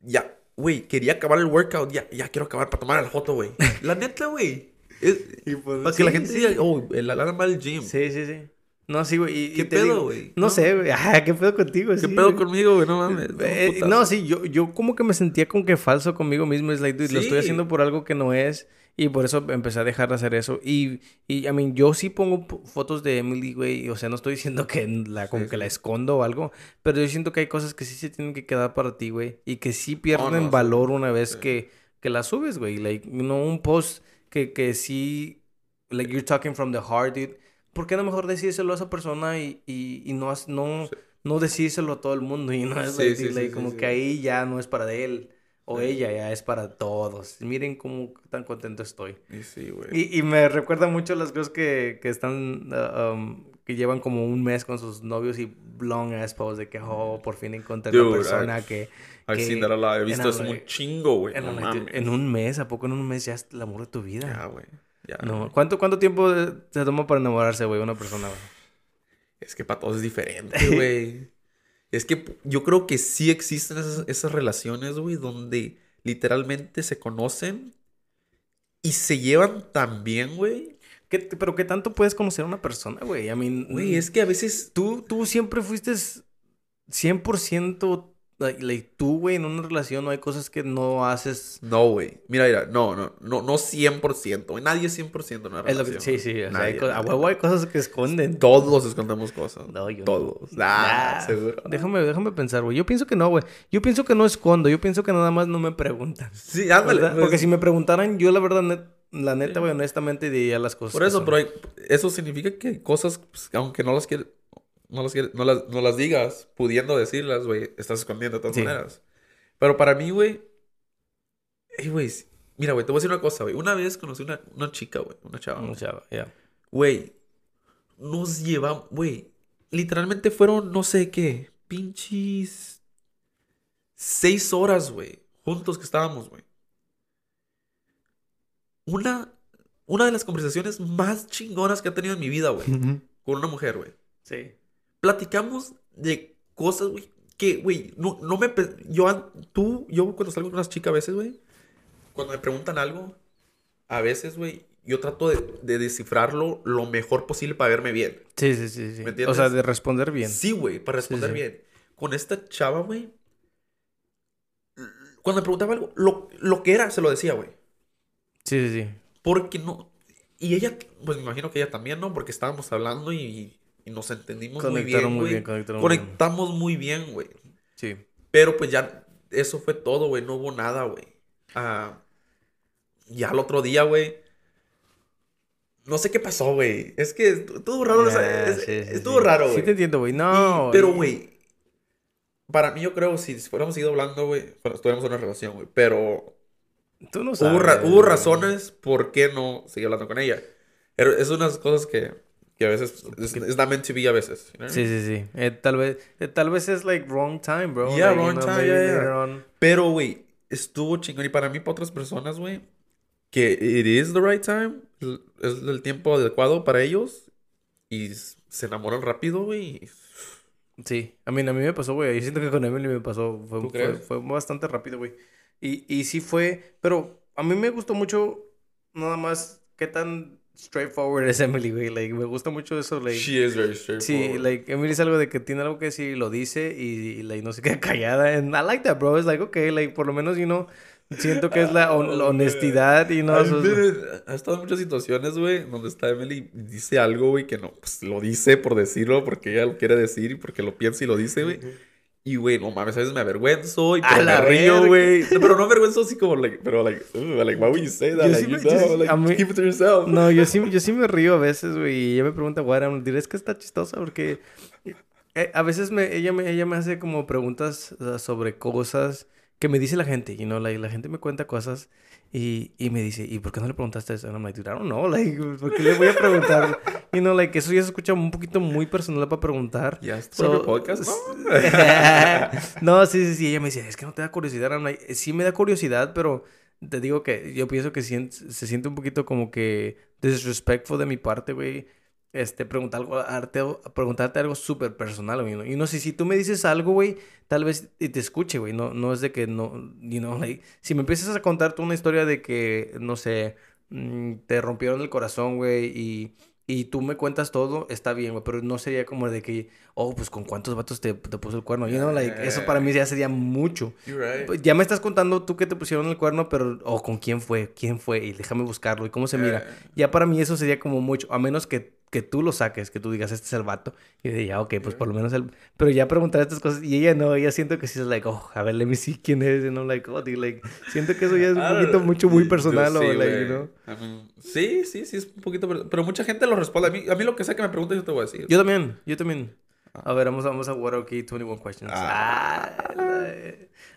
ya, güey, quería acabar el workout, ya, ya quiero acabar para tomar la foto, güey. La neta, güey. Es- para que la gente sí. diga, oh, el alarma del gym. Sí, sí, sí. No, sí, güey. y- y ¿Qué te pedo, güey? No, No. sé, güey. ¿qué pedo contigo? ¿Qué Sí, pedo conmigo, güey? No mames. Eh, no, sí, yo, yo como que me sentía como que falso conmigo mismo. Es like, dude, lo estoy haciendo por algo que no es. Y por eso empecé a dejar de hacer eso. Y, y I mean, yo sí pongo fotos de Emily, güey. O sea, no estoy diciendo que la, como Sí, que sí. la escondo o algo. Pero yo siento que hay cosas que sí se tienen que quedar para ti, güey. Y que sí pierden no, valor una vez que, que la subes, güey. Like, no un post que, que sí, like, you're talking from the heart, dude. ¿Por qué no mejor decírselo a esa persona y, y, y no, no, Sí. no decírselo a todo el mundo? Y no es Sí, sí, como que ahí ya no es para él o ella, ya es para todos. Miren cómo tan contento estoy. Y sí, güey. Y, y me recuerda mucho las cosas que, que están, uh, um, que llevan como un mes con sus novios y long ass posts de que, oh, por fin encontré Dude, persona que... I've que- seen that a lot. He visto eso like- un chingo, güey. No like, en un mes, ¿a poco en un mes ya es el amor de tu vida? Ya, güey. Ya. No, ¿cuánto, ¿cuánto tiempo se toma para enamorarse, güey, una persona, güey? Es que para todos es diferente, güey. es que yo creo que sí existen esas, esas relaciones, güey, donde literalmente se conocen y se llevan tan bien, güey. ¿Qué- pero ¿qué tanto puedes conocer a una persona, güey? I mean, Güey, es que a veces... tú, tú siempre fuiste 100% like, like, tú, güey, en una relación no hay cosas que no haces. No, güey. Mira, mira, no, no, no, no 100%. güey. Nadie es 100% en una Es lo relación. que, sí, sí. o sea, hay a huevo hay cosas que esconden. Todos escondemos cosas. No, yo no. Todos. Ah, Nah, seguro. Déjame, déjame pensar, güey. Yo pienso que no, güey. Yo pienso que no escondo. Yo pienso que nada más no me preguntan. Sí, ándale. pues, Porque si me preguntaran, yo la verdad, net- la neta, güey, honestamente diría las cosas. Por eso, pero hay- eso significa que hay cosas, pues, aunque no las quieres, no las, no las, no las digas, pudiendo decirlas, güey, estás escondiendo de todas Sí. maneras. Pero para mí, güey, ey, güey, mira, güey, te voy a decir una cosa, güey. Una vez conocí una, una chica, güey, una chava. No, chava, ya. Güey, nos llevamos, güey, literalmente fueron, no sé qué, pinches seis horas, güey, juntos que estábamos, güey. Una, una de las conversaciones más chingonas que he tenido en mi vida, güey, con una mujer, güey. Sí. Platicamos de cosas, güey, que, güey, no, no me... Yo, tú, yo cuando salgo con unas chicas a veces, güey, cuando me preguntan algo, a veces, güey, yo trato de, de descifrarlo lo mejor posible para verme bien. Sí, sí, sí. sí. ¿Me O entiendes? sea, de responder bien. Sí, güey, para responder sí. bien. Con esta chava, güey, cuando me preguntaba algo, lo, lo que era, se lo decía, güey. Sí, sí, sí. Porque no... Y ella, pues me imagino que ella también, ¿no? Porque estábamos hablando y, y nos entendimos muy Conectaron bien, muy güey. bien, conectaron muy bien. Conectamos muy bien, güey. Sí. Pero pues ya, eso fue todo, güey. No hubo nada, güey. Ah, ya el otro día, güey. No sé qué pasó, güey. Es que estu- estuvo raro. Ya, es- sí, sí, estuvo sí. raro, Sí güey. te entiendo, güey. Y- No. pero, y- güey. para mí yo creo si fuéramos ido hablando, güey, bueno, estuviéramos en una relación, güey, pero Tú no hubo, sabes. ra- hubo razones por qué no seguir hablando con ella. Pero es unas cosas que, que a veces es, not meant to be a veces. you know? Sí, sí, sí. Eh, tal vez, eh, tal vez es like wrong time, bro. Yeah, Like, you wrong know, time, yeah, yeah. on. Pero, güey, estuvo chingón. Y para mí, para otras personas, güey, que it is the right time, es el tiempo adecuado para ellos y se enamoran rápido, güey. Sí, a mí, a mí me pasó, güey. Yo siento que con Emily me pasó. Fue, ¿Tú fue, crees? fue bastante rápido, güey. Y, y sí fue, pero a mí me gustó mucho nada más qué tan straightforward es Emily, güey. Like, me gusta mucho eso, like... She is very Sí, straightforward. like, Emily es algo de que tiene algo que decir y lo dice y, y, like, no se queda callada. And I like that, bro. It's like, okay, like, por lo menos, you know, siento que es la, hon- la Oh, honestidad y no... Ha estado en muchas situaciones, güey, donde está Emily y dice algo, güey, que no, pues lo dice por decirlo, porque ella lo quiere decir y porque lo piensa y lo dice, güey. Y, güey, no mames, a veces me avergüenzo y pero la me río, güey. No, pero no avergüenzo así como, like, pero, like, uh, like, why would you say that? Yo Like, sí you me- know, like, mí- keep it to yourself. No, yo sí, yo sí me río a veces, güey. Y ella me pregunta, Guaram, diré es que está chistosa porque eh, a veces me, ella, me, ella me hace como preguntas uh, sobre cosas que me dice la gente. Y no, like, la gente me cuenta cosas y, y me dice, ¿y por qué no le preguntaste eso? And I'm like, dude, I don't know, like, ¿por qué le voy a preguntar? Y no, like, eso ya se escucha un poquito muy personal para preguntar. Ya, ¿es tu So- podcast, no? no, sí, sí, sí. Ella me decía, es que no te da curiosidad. I'm like, sí me da curiosidad, pero te digo que yo pienso que se siente un poquito como que disrespectful de mi parte, güey. Este, preguntar algo, arte- preguntarte algo súper personal, güey. ¿no? Y no sé, si tú me dices algo, güey, tal vez y te escuche, güey. No, no es de que no, you know, like, si me empiezas a contar tú una historia de que, no sé, mm, te rompieron el corazón, güey, y, y tú me cuentas todo, está bien, güey, pero no sería como de que, oh, pues con cuántos vatos te, te puso el cuerno, you know, like, eso para mí ya sería mucho. Right. Pues, Ya me estás contando tú que te pusieron el cuerno, pero, o con quién fue, quién fue, y déjame buscarlo, y cómo se mira. Eh. Ya para mí eso sería como mucho, a menos que, que tú lo saques, que tú digas, este es el vato, y yo diría, ok, pues por lo menos él, pero ya preguntar estas cosas, y ella no, ella siento que sí es like, oh, a ver, let me see quién es, y no, like, oh, dude, like, siento que eso ya es un don't poquito mucho, muy personal, o, like, you know. I mean, sí, sí, sí, es un poquito, pero, mucha gente lo responde. A mí, a mí lo que sea que me preguntes, yo te voy a decir. Yo también, yo también. A ver, vamos, vamos a What OK 21 Questions. Ah. Ah,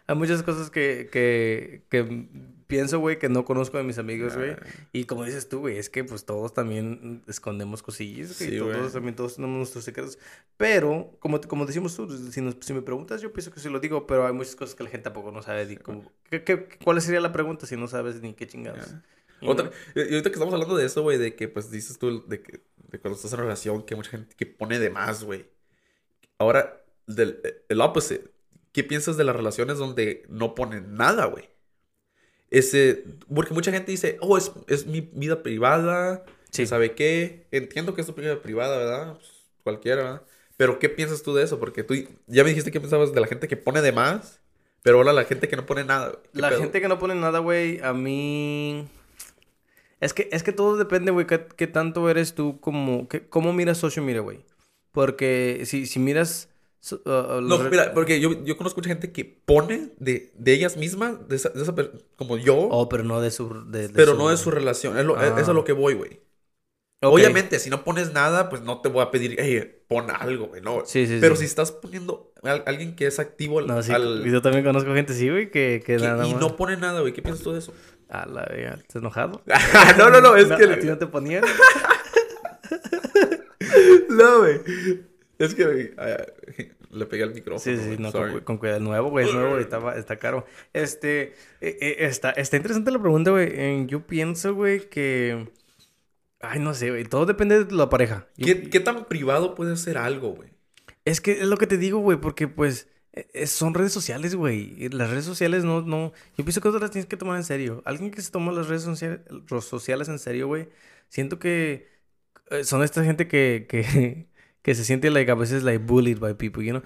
hay muchas cosas que, que, que pienso, güey, que no conozco de mis amigos, güey. Y como dices tú, güey, es que pues todos también escondemos cosillas, güey. Sí, todos también todos tenemos nuestros secretos. Pero, como, como decimos tú, si, nos- si me preguntas, yo pienso que sí lo digo, pero hay muchas cosas que la gente tampoco no sabe. ni cómo- ¿qué, qué, cuál sería la pregunta si no sabes ni qué chingados? You Otra, y ahorita que estamos hablando de eso, güey, de que pues dices tú, de que de cuando estás en relación, que mucha gente que pone de más, güey. Ahora, del, el opposite. ¿Qué piensas de las relaciones donde no ponen nada, güey? Ese, porque mucha gente dice, oh, es, es mi vida privada, Sí. ¿sabe qué? Entiendo que es tu vida privada, ¿verdad? Pues, cualquiera, ¿verdad? Pero ¿qué piensas tú de eso? Porque tú ya me dijiste que pensabas de la gente que pone de más, pero ahora la gente que no pone nada. güey. ¿Qué La pedo? gente que no pone nada, güey, a mí... Es que, es que todo depende, güey, qué, tanto eres tú como... qué- ¿Cómo miras social media, güey? Porque si, si miras... so- uh, uh, No, mira, porque yo, yo conozco mucha gente que pone de, de ellas mismas, de esa, de esa como yo, Oh, pero no de su... de- pero no de su relación. Es lo, Ah. es a lo que voy, güey. Ok. Obviamente, si no pones nada, pues no te voy a pedir, hey, pon algo, güey, no. Sí, sí, pero sí. si estás poniendo a alguien que es activo al, No, sí, al- y yo también conozco gente así, güey, que, que que- nada y más... no pone nada, güey, ¿qué piensas tú de eso? A la verga, ¿estás enojado? no, no, no, es No, que... ¿A ti no te ponían? no, güey. Es que ah, le pegué al micrófono. Sí, sí, no, con, con cuidado. Nuevo, güey, es nuevo, güey, está, está caro. Este, eh, eh, está, está interesante la pregunta, güey. Yo pienso, güey, que... Ay, no sé, güey, todo depende de la pareja. Yo- ¿Qué, qué tan privado puede ser algo, güey? Es que es lo que te digo, güey, porque pues eh, eh, son redes sociales, güey. Y Las redes sociales no, no. Yo pienso que las tienes que tomar en serio. Alguien que se toma las redes sociales en serio, güey. Siento que eh, son esta gente que, que, que se siente like, a veces like bullied by people, you know.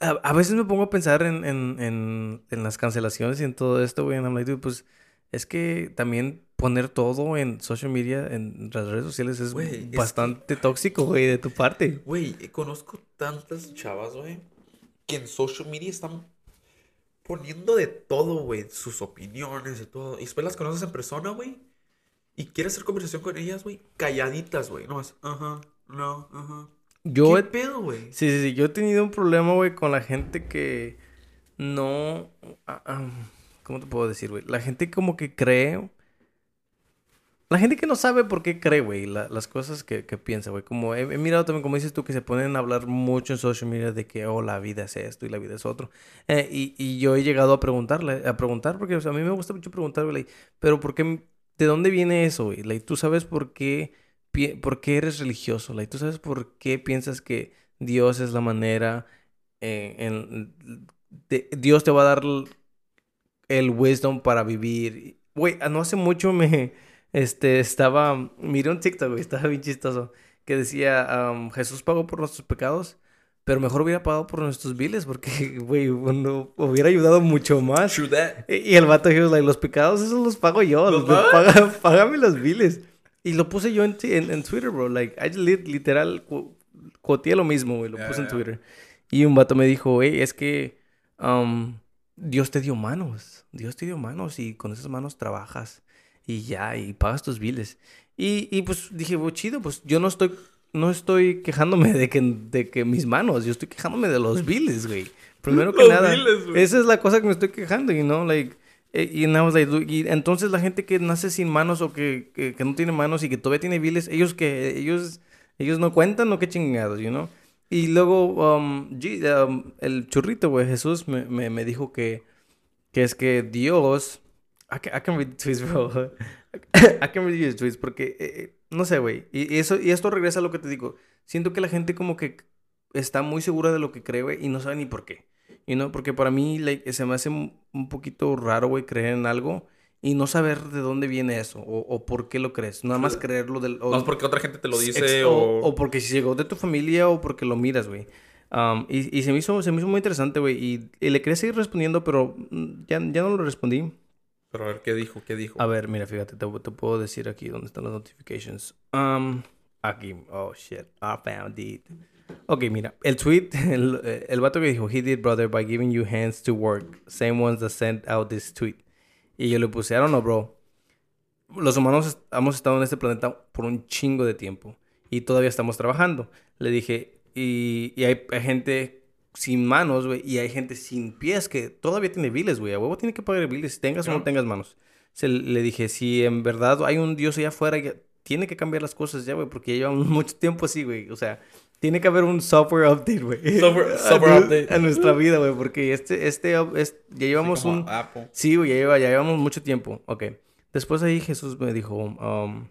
A, a veces me pongo a pensar en, en, en, en las cancelaciones y en todo esto, güey. And I'm like, dude, pues es que también poner todo en social media, en las redes sociales, es Güey, es que- bastante tóxico, güey, de tu parte. Güey, conozco tantas chavas, güey, que en social media están poniendo de todo, güey, sus opiniones y todo. Y después las conoces en persona, güey, y quieres hacer conversación con ellas, güey, calladitas, güey, no más, ajá, no, ajá. Yo ¿Qué he- pedo, güey? Sí, sí, sí. Yo he tenido un problema, güey, con la gente que no... ah, ah, ¿Cómo te puedo decir, güey? La gente como que cree... La gente que no sabe por qué cree, güey, la- las cosas que, que piensa, güey. Como he, he mirado también, como dices tú, que se ponen a hablar mucho en social media de que, oh, la vida es esto y la vida es otro. Eh, y, y yo he llegado a preguntarle, a preguntar, porque o sea, a mí me gusta mucho preguntar, güey, pero ¿por qué, de dónde viene eso, güey? ¿Tú sabes por qué, por qué eres religioso? Like, ¿Tú sabes por qué piensas que Dios es la manera eh, en, de- Dios te va a dar el wisdom para vivir. Güey, ah, no hace mucho me, este, estaba, miré un TikTok, güey, estaba bien chistoso, que decía, um, Jesús pagó por nuestros pecados, pero mejor hubiera pagado por nuestros biles, porque, güey, hubiera ayudado mucho más. True that. Y y el vato dijo, like, los pecados, esos los pago yo. ¿Los Los, paga- págame los biles. Y lo puse yo en, en, en Twitter, bro. Like, I li- literal, cuoteé lo mismo, güey. Lo Ya, puse en. Twitter. Y un vato me dijo, güey, es que um, Dios te dio manos. Dios te dio manos y con esas manos trabajas. Y ya, y pagas tus biles. Y, y pues dije, güey, chido, pues yo no estoy, no estoy quejándome de que, de que mis manos, yo estoy quejándome de los biles, güey. Primero que Los nada. biles. Esa es la cosa que me estoy quejando, you know, like... eh, Y, like, dude, y entonces la gente que nace sin manos o que, que, que no tiene manos y que todavía tiene biles, ellos que ellos ellos no cuentan o qué chingados, you know. Y luego um, um, el churrito, güey, Jesús me, me, me dijo que, que es que Dios... I can, I can read tweets, bro. I can read your tweets porque, eh, eh, no sé, güey. Y, y eso, y esto regresa a lo que te digo. Siento que la gente como que está muy segura de lo que cree, güey, y no sabe ni por qué. Y no, porque para mí like, se me hace un poquito raro, güey, creer en algo y no saber de dónde viene eso o, o por qué lo crees. Nada más creerlo del... o- No es porque otra gente te lo dice Ex- o... o, o porque si llegó de tu familia o porque lo miras, güey. Um, y, y se me hizo, se me hizo muy interesante, güey. Y, y le quería seguir respondiendo, pero mm, ya, ya no lo respondí. Pero a ver, ¿qué dijo? ¿Qué dijo? A ver, mira, fíjate, te, te puedo decir aquí dónde están las notifications. Um, aquí, oh shit, I found it. Ok, mira, el tweet, el, el vato que dijo, he did brother by giving you hands to work, same ones that sent out this tweet. Y yo le puse, I don't know, bro. Los humanos hemos estado en este planeta por un chingo de tiempo y todavía estamos trabajando. Le dije, y, y hay, gente sin manos, güey, y hay gente sin pies que todavía tiene biles, güey. A huevo tiene que pagar biles, tengas o no tengas manos. Se, le dije, si en verdad hay un Dios allá afuera, ya- tiene que cambiar las cosas ya, güey, porque ya llevamos mucho tiempo así, güey. O sea, tiene que haber un software update, güey. Software- update. A nuestra vida, güey, porque este, este, up- es- ya llevamos un... Apple. Sí, güey, ya, lleva, ya llevamos mucho tiempo. Ok. Después ahí Jesús me dijo, um,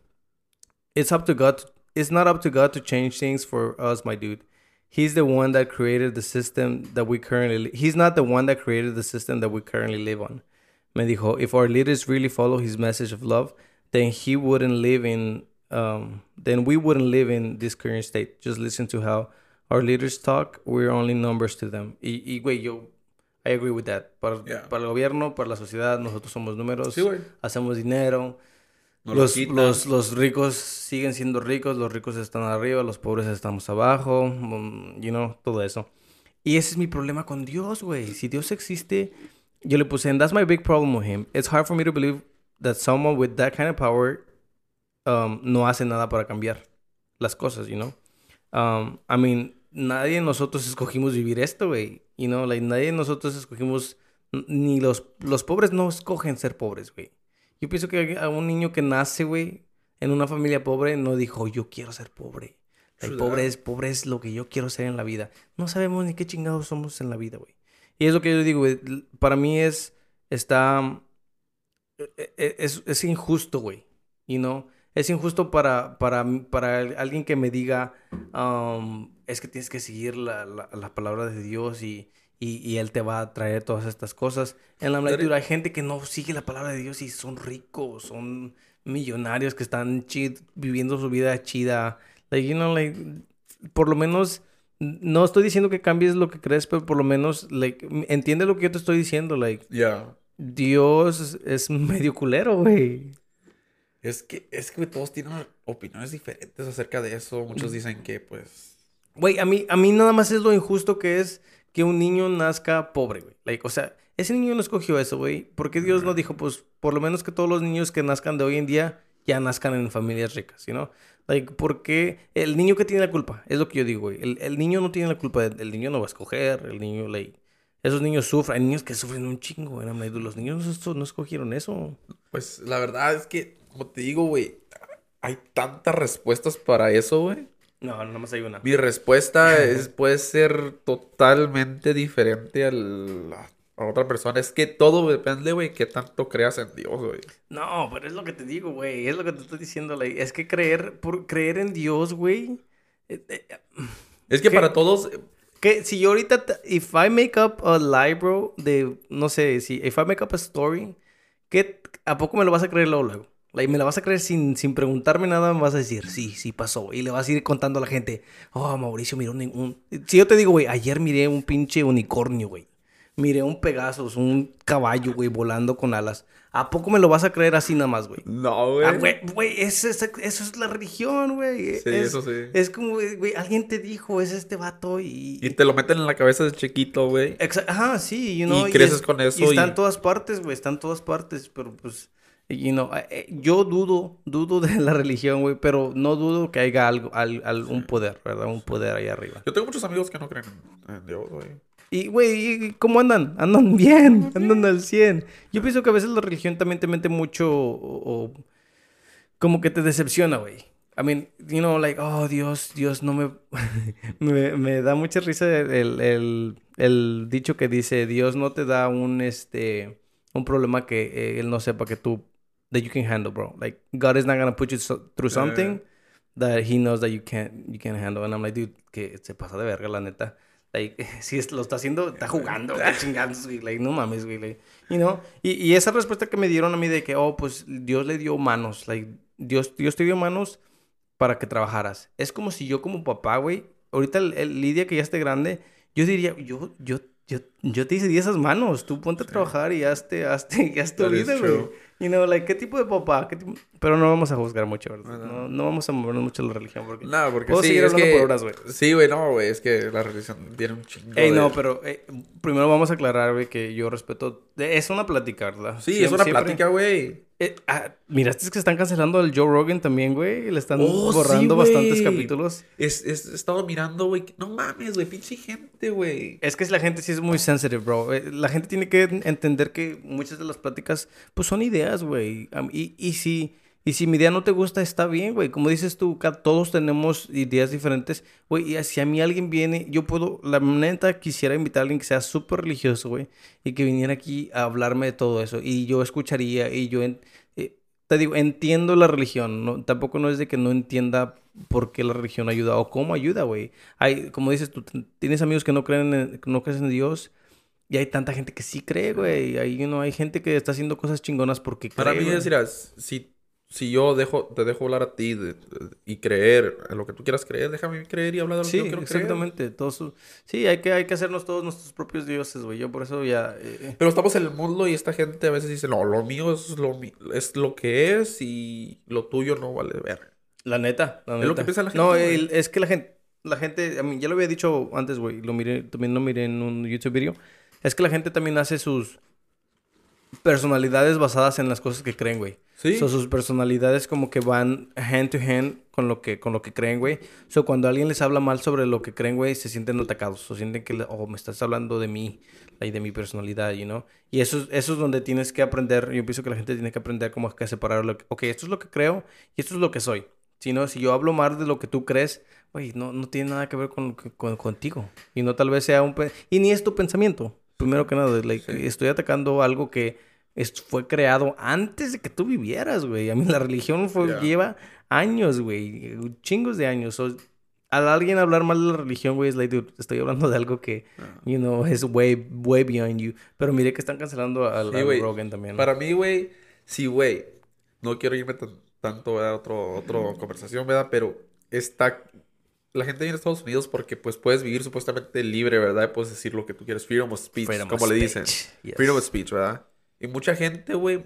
it's up to God. to- it's not up to God to change things for us, my dude. He's the one that created the system that we currently. He's not the one that created the system that we currently live on. Me dijo, if our leaders really follow his message of love, then he wouldn't live in. Um, then we wouldn't live in this current state. Just listen to how our leaders talk. We're only numbers to them. Y, y güey, yo I agree with that. Para, Yeah. para el gobierno, para la sociedad, nosotros somos números. Sí, güey. Hacemos dinero. No los, los, los ricos siguen siendo ricos, los ricos están arriba, los pobres estamos abajo, mm, you know, todo eso. Y ese es mi problema con Dios, güey. Si Dios existe, yo le puse, and that's my big problem with him. It's hard for me to believe that someone with that kind of power um, no hace nada para cambiar las cosas, you know. Um, I mean, nadie de nosotros escogimos vivir esto, güey. You know, like, nadie de nosotros escogimos, ni los, los pobres no escogen ser pobres, güey. Yo pienso que a un niño que nace, güey, en una familia pobre, no dijo, yo quiero ser pobre. El True pobre es, pobre es lo que yo quiero ser en la vida. No sabemos ni qué chingados somos en la vida, güey. Y es lo que yo digo, güey. Para mí es, está, e- e- es, es injusto, güey. You know? Es injusto para, para, para alguien que me diga, um, es que tienes que seguir la, la, la palabra de Dios y, y, y Él te va a traer todas estas cosas. En la lectura hay gente que no sigue la palabra de Dios y son ricos, son millonarios que están chid, viviendo su vida chida. Like, you know, like, por lo menos, no estoy diciendo que cambies lo que crees, pero por lo menos, like, entiende lo que yo te estoy diciendo, like. Dios es medio culero, güey. Es que, es que todos tienen opiniones diferentes acerca de eso. Muchos dicen que, pues... Güey, a mí, a mí nada más es lo injusto que es que un niño nazca pobre, güey. Like, o sea, ese niño no escogió eso, güey. ¿Por qué Dios no dijo, pues, por lo menos que todos los niños que nazcan de hoy en día ya nazcan en familias ricas, ¿no? Like, ¿por qué? El niño que tiene la culpa, es lo que yo digo, güey. El, el niño no tiene la culpa, el niño no va a escoger, el niño, like, esos niños sufren, hay niños que sufren un chingo, like, dude, los niños no, no escogieron eso. Pues la verdad es que, como te digo, güey, hay tantas respuestas para eso, güey. No, no más hay una. Mi respuesta es, puede ser totalmente diferente al- a otra persona. Es que todo depende, güey, qué tanto creas en Dios, güey. No, pero es lo que te digo, güey. Es lo que te estoy diciendo, like, es que creer, por creer en Dios, güey. eh, eh, Es que para todos, Que si yo ahorita, if I make up a lie, bro, de, no sé, si, if I make up a story, ¿qué, ¿a poco me lo vas a creer luego, luego? Like, me la vas a creer sin, sin preguntarme nada, me vas a decir, sí, sí pasó. Y le vas a ir contando a la gente, oh, Mauricio miró un... un-". Si yo te digo, güey, ayer miré un pinche unicornio, güey. Miré un Pegasus, un caballo, güey, volando con alas. ¿A poco me lo vas a creer así nada más, güey? no, güey. Ah, güey, güey, eso es, eso es la religión, güey. Sí, es, eso sí. Es como, güey, alguien te dijo, es este vato y... Y te lo meten en la cabeza de chiquito, güey. Ajá, sí, you know, Y creces es- con eso Y está y- en todas partes, güey, está en todas partes, pero pues, you know, eh, eh, yo dudo, dudo de la religión, güey, pero no dudo que haya algo, al, al- un poder, ¿verdad? Un poder ahí arriba. Yo tengo muchos amigos que no creen en, Dios, güey. Y, güey, ¿y ¿cómo andan? Andan bien, andan al 100. Yo pienso que a veces la religión también te mete mucho o, o como que te decepciona, güey. I mean, you know, like, oh, Dios, Dios, no me... me, me da mucha risa el, el, el dicho que dice, Dios no te da un, este, un problema que eh, Él no sepa que tú, that you can handle, bro. Like, God is not gonna put you so- through something that He knows that you can't, you can't handle. And I'm like, dude, que se pasa de verga, la neta. Like, si es- lo está haciendo, está jugando, chingados, güey. Like, no mames, güey. Like, you know? y, y esa respuesta que me dieron a mí de que, oh, pues Dios le dio manos. Like, Dios, Dios te dio manos para que trabajaras. Es como si yo como papá, güey, ahorita el, el Lidia que ya esté grande, yo diría, yo, yo, yo, yo te hice esas manos. Tú ponte a trabajar y hazte, hazte, hazte is vida, güey. True. You know, like, ¿qué tipo de papá? ¿Qué tipo- Pero no vamos a juzgar mucho, ¿verdad? No, no. Vamos a movernos mucho la religión porque... No, porque Puedo sí, seguir es hablando que... por horas, güey. Sí, güey, no, güey. Es que la religión tiene un chingo Ey, de- no, pero eh, primero vamos a aclarar, güey, que yo respeto... Es una plática, ¿verdad? Sí, es una plática, güey. Eh, ah, Miraste que están cancelando al Joe Rogan también, güey. Le están Oh, sí, borrando bastantes capítulos. Es, es- he estado mirando, güey. No mames, güey. Pinche gente, güey. Es que la gente sí es muy sensitive, bro. Eh, La gente tiene que entender que muchas de las pláticas, pues son ideas, güey. Y, y si... Y si mi idea no te gusta, está bien, güey. Como dices tú, todos tenemos ideas diferentes. Güey, y si a mí alguien viene, yo puedo, la neta, quisiera invitar a alguien que sea súper religioso, güey. Y que viniera aquí a hablarme de todo eso. Y yo escucharía y yo... en- eh, te digo, entiendo la religión. No, tampoco no es de que no entienda por qué la religión ayuda o cómo ayuda, güey. Hay, como dices tú, tienes amigos que no creen en, no creen en Dios. Y hay tanta gente que sí cree, güey. Hay, you know, hay gente que está haciendo cosas chingonas porque cree, Para mí, mira, si, si yo dejo, te dejo hablar a ti de- de- y creer en lo que tú quieras creer, déjame creer y hablar de lo Sí, que yo quiero creer. exactamente. Todos, su- sí, hay que, hay que hacernos todos nuestros propios dioses, güey. Yo por eso ya... eh, Pero estamos en el mundo y esta gente a veces dice, no, lo mío es lo, es lo que es y lo tuyo no vale ver. La neta, la Es neta. lo que piensa la No, gente, el- es que la gente, la gente, a mí ya lo había dicho antes, güey, lo miré, también lo miré en un YouTube video. Es que la gente también hace sus personalidades basadas en las cosas que creen, güey. Sí. So, sus personalidades como que van hand to hand con lo que, con lo que creen, güey. So, cuando alguien les habla mal sobre lo que creen, güey, se sienten atacados. O sienten que, oh, me estás hablando de mí, like, de mi personalidad, you know. Y eso, es- eso es donde tienes que aprender. Yo pienso que la gente tiene que aprender como que separar lo que, ok, esto es lo que creo y esto es lo que soy. Si no, si yo hablo mal de lo que tú crees, güey, no, no tiene nada que ver con, con- contigo. Y no tal vez sea un... Y ni es tu pensamiento. Primero que nada, like, estoy atacando algo que es- fue creado antes de que tú vivieras, güey. A mí la religión fue, Ya. lleva años, güey. Chingos de años. So, al alguien hablar mal de la religión, güey, es like, dude, estoy hablando de algo que, Ah. you know, es way, way beyond you. Pero mire que están cancelando al, Sí, al. Rogan también. ¿no? Para mí, güey, sí, güey. No quiero irme tan- tanto a otro, otro conversación, ¿verdad? Pero está... La gente viene a Estados Unidos porque pues puedes vivir supuestamente libre, ¿verdad? Puedes decir lo que tú quieres. Freedom of speech, Freedom como of le speech. dicen. Yes. Freedom of speech, ¿verdad? Y mucha gente, güey,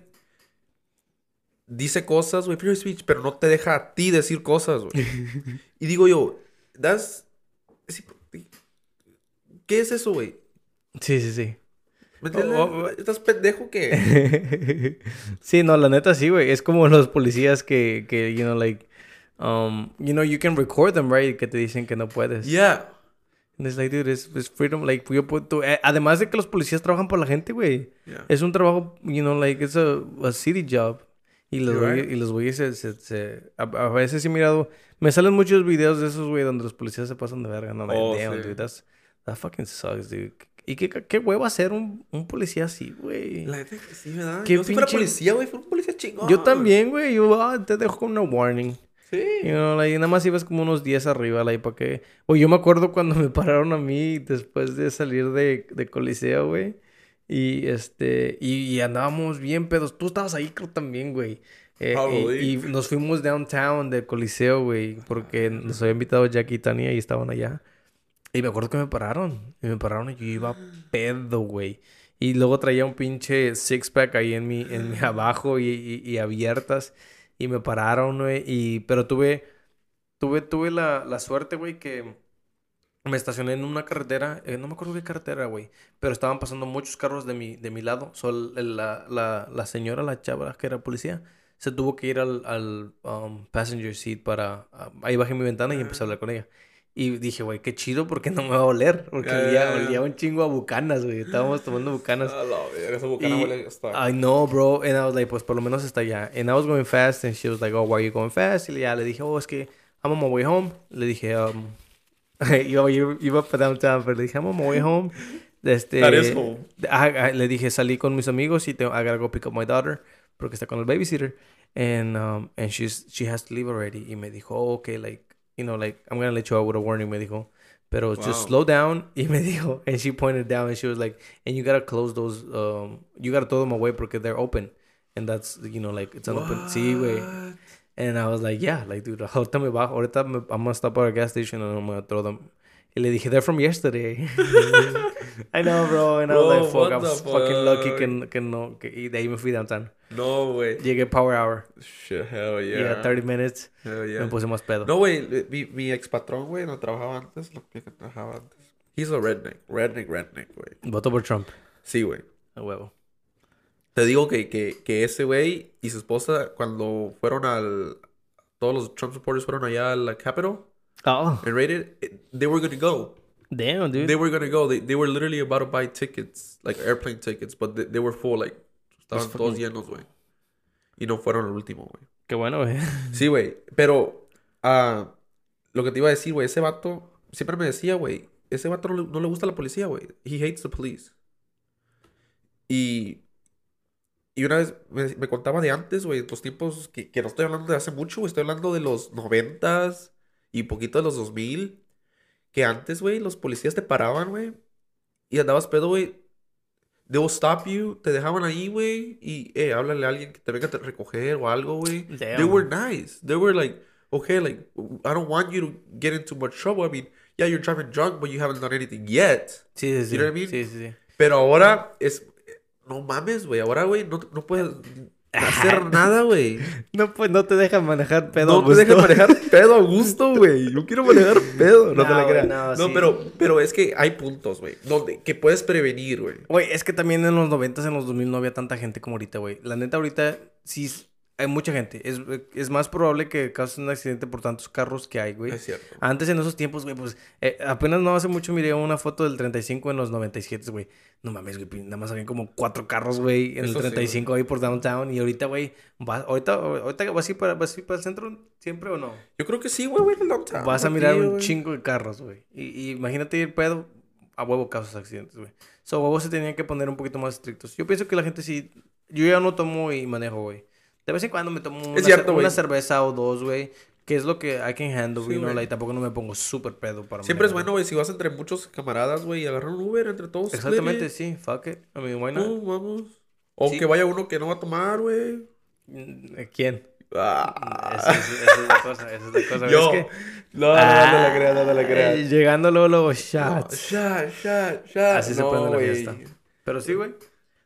dice cosas, güey, of speech, pero no te deja a ti decir cosas, güey. y digo yo, das... ¿Qué es eso, güey? Sí, sí, sí. Oh, oh, oh. ¿Estás pendejo que sí, no, la neta sí, güey. Es como los policías que, que you know, like... um, you know, you can record them, right? Que te dicen que no puedes. Yeah. It's like, dude, it's, it's freedom. Like, yo puedo- eh, además de que los policías trabajan por la gente, güey. Yeah. Es un trabajo, you know, like, it's a, a city job. Y los güeyes, right. y los güeyes se, se, se- a, a veces he mirado, me salen muchos videos de esos, güey, donde los policías se pasan de verga. No, like, Oh, damn, sí. dude, that's, that fucking sucks, dude. Y qué, qué huevo hacer un, un policía así, güey. La neta que sí, ¿verdad? Qué Yo si fuera pinche- policía, güey, fuera un policía chingón. Yo también, güey. Yo ah, te dejo con una warning. Sí. You know, like, nada más ibas como unos 10 arriba, like, ¿para qué? O yo me acuerdo cuando me pararon a mí después de salir de, de Coliseo, güey. Y este, y, y andábamos bien pedos. Tú estabas ahí, creo también, güey. Eh, Probably. y, y nos fuimos downtown de Coliseo, güey, porque nos había invitado Jackie y Tania y estaban allá. Y me acuerdo que me pararon. Y me pararon y yo iba pedo, güey. Y luego traía un pinche six-pack ahí en mi, en mi abajo y, y- y abiertas. Y me pararon, güey. Y, pero tuve, tuve, tuve la, la suerte, güey, que me estacioné en una carretera. eh, no me acuerdo qué carretera, güey. Pero estaban pasando muchos carros de mi, de mi lado. So, el- la, la, la señora, la chava que era policía, se tuvo que ir al, al um, passenger seat para... ah, ahí bajé mi ventana y empecé a hablar con ella. Y dije, güey, qué chido porque no me va a oler. Porque Ya, olía, ya, ya. olía un chingo a bucanas, güey. Estábamos tomando bucanas. A la verga, esa bocana Y- huele hasta... I know, bro. And I was like, pues por lo menos está allá. And I was going fast. And she was like, oh, why are you going fast? Y ya le dije, oh, es que I'm on my way home. Le dije, um... iba, iba, para downtown, pero le dije, I'm on my way home. Este, That is home. Ah, ah, le dije, salí con mis amigos y te, I gotta go pick up my daughter. Porque está con el babysitter. And, um, and she's, she has to leave already. Y me dijo, oh, okay, like, you know, like, I'm gonna let you out with a warning. Me dijo, pero Wow. just slow down. Y me dijo, and she pointed down and she was like, and you gotta close those, um, you gotta throw them away because they're open. And that's, you know, like, it's an open. Sí, güey. And I was like, yeah, like, dude, ahorita me bajo, ahorita me, I'm gonna stop at a gas station and I'm gonna throw them. Y le dije, they're from yesterday. I know, bro. And I was like, fuck, what I was the fucking lucky fuck? que, que no, que, y de ahí me fui downtown. No, güey. Llegué Power Hour. Shit, hell Yeah, yeah. 30 minutes. Hell Me yeah. puse más pedo. No, güey, mi, mi ex patrón, güey, no trabajaba antes, lo que trabajaba antes. He's a redneck, redneck, redneck, güey. Voto por Trump. Sí, güey. A huevo. Te digo que, que, que ese güey y su esposa, cuando fueron al... Todos los Trump supporters fueron allá al Capitol Oh, and raided, it- they were gonna go. damn, dude. They were gonna go. They, they were literally about to buy tickets, like airplane tickets, but they, they were full, like, estaban Pues, todos fucking- llenos, güey. Y no fueron el último, güey. Qué bueno, güey. Sí, güey. Pero ah, lo que te iba a decir, güey, ese vato siempre me decía, güey, ese vato no le, no le gusta la policía, güey. He hates the police. Y, y una vez me, me contaba de antes, güey, los tiempos que, que no estoy hablando de hace mucho, güey, estoy hablando de los noventas y poquito de los 2000. Que antes, güey, los policías te paraban, güey, y andabas pedo, güey. They will stop you, te dejaban ahí, güey, y, eh, háblale a alguien que te venga a recoger o algo, güey. They were nice. They were like, okay, like, I don't want you to get into much trouble. I mean, yeah, you're driving drunk, but you haven't done anything yet. Sí, sí, sí. You know what I mean? Sí, sí, sí. Pero ahora es, no mames, güey. Ahora, güey, no, no puedes hacer nada, güey. No, pues no te dejan manejar pedo. a No te dejan gusto. manejar pedo a gusto, güey. No quiero manejar pedo. No, te No, la creas. no, No, sí. pero, pero es que hay puntos, güey, donde que puedes prevenir, güey. Güey, es que también en los 90 en los 2000 no había tanta gente como ahorita, güey. La neta, ahorita sí hay mucha gente. Es, es más probable que cause un accidente por tantos carros que hay, güey. Es cierto. Antes en esos tiempos, güey, pues eh, apenas no hace mucho miré una foto del 35 en los 97, güey. No mames, güey, pues, nada más habían como cuatro carros, güey, en Eso el sí, 35 ahí por downtown. Y ahorita, güey, vas, ahorita, ahorita vas a ir para, vas a ir para el centro siempre o no? Yo creo que sí, güey, güey, en el downtown. Vas a mirar un güey. chingo de carros, güey. Y, y imagínate ir pedo, a huevo causas accidentes, güey. So, a huevo se tenían que poner un poquito más estrictos. Yo pienso que la gente sí... Yo ya no tomo y manejo, güey. De vez en cuando me tomo una, cierto, güey. una cerveza o dos, güey. Que es lo que I can handle, Sí, you know, güey. like, tampoco no me pongo súper pedo para Siempre es bueno, güey, si vas entre muchos camaradas, güey, y agarrar un Uber entre todos. Exactamente, sí. Fuck it. I mean, why not? Uh, vamos. O Sí. que vaya uno que no va a tomar, güey. Mm, ¿Quién? Ah. Esa es, esa es la cosa, esa es la cosa. Yo. Es que... No, no, no, no la creas, no, no la creas. Llegando luego, luego, No, shots. shot, shot, shot. Así se No, prende la güey. fiesta. Pero sí, güey.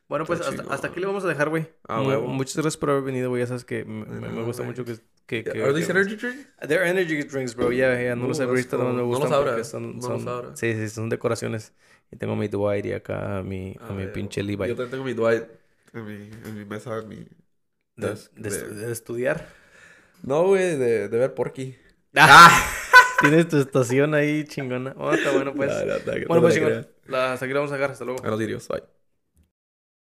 Bueno, pues hasta, hasta aquí lo vamos a dejar, güey. Ah. Muchas gracias por haber venido, güey. Ya sabes que me, no, gusta mucho que... que, que Are these energy drinks? They're energy drinks, bro. Ya, ya. No Uh, los he visto, no me No gustan los porque abras, son... no son- los. Sí, sí, son decoraciones. Y tengo mi Dwight y acá mi, a mi ver, pinche Levi. Yo también tengo mi Dwight en mi, en mi mesa, en mi De, desk de de- estu- de estudiar. No, güey, de, de ver Porky. Tienes tu estación ahí chingona. Oh, está bueno, pues. No, no, no, no bueno, pues chingón. Hasta aquí la vamos a dejar. Hasta luego. A los sirios, bye.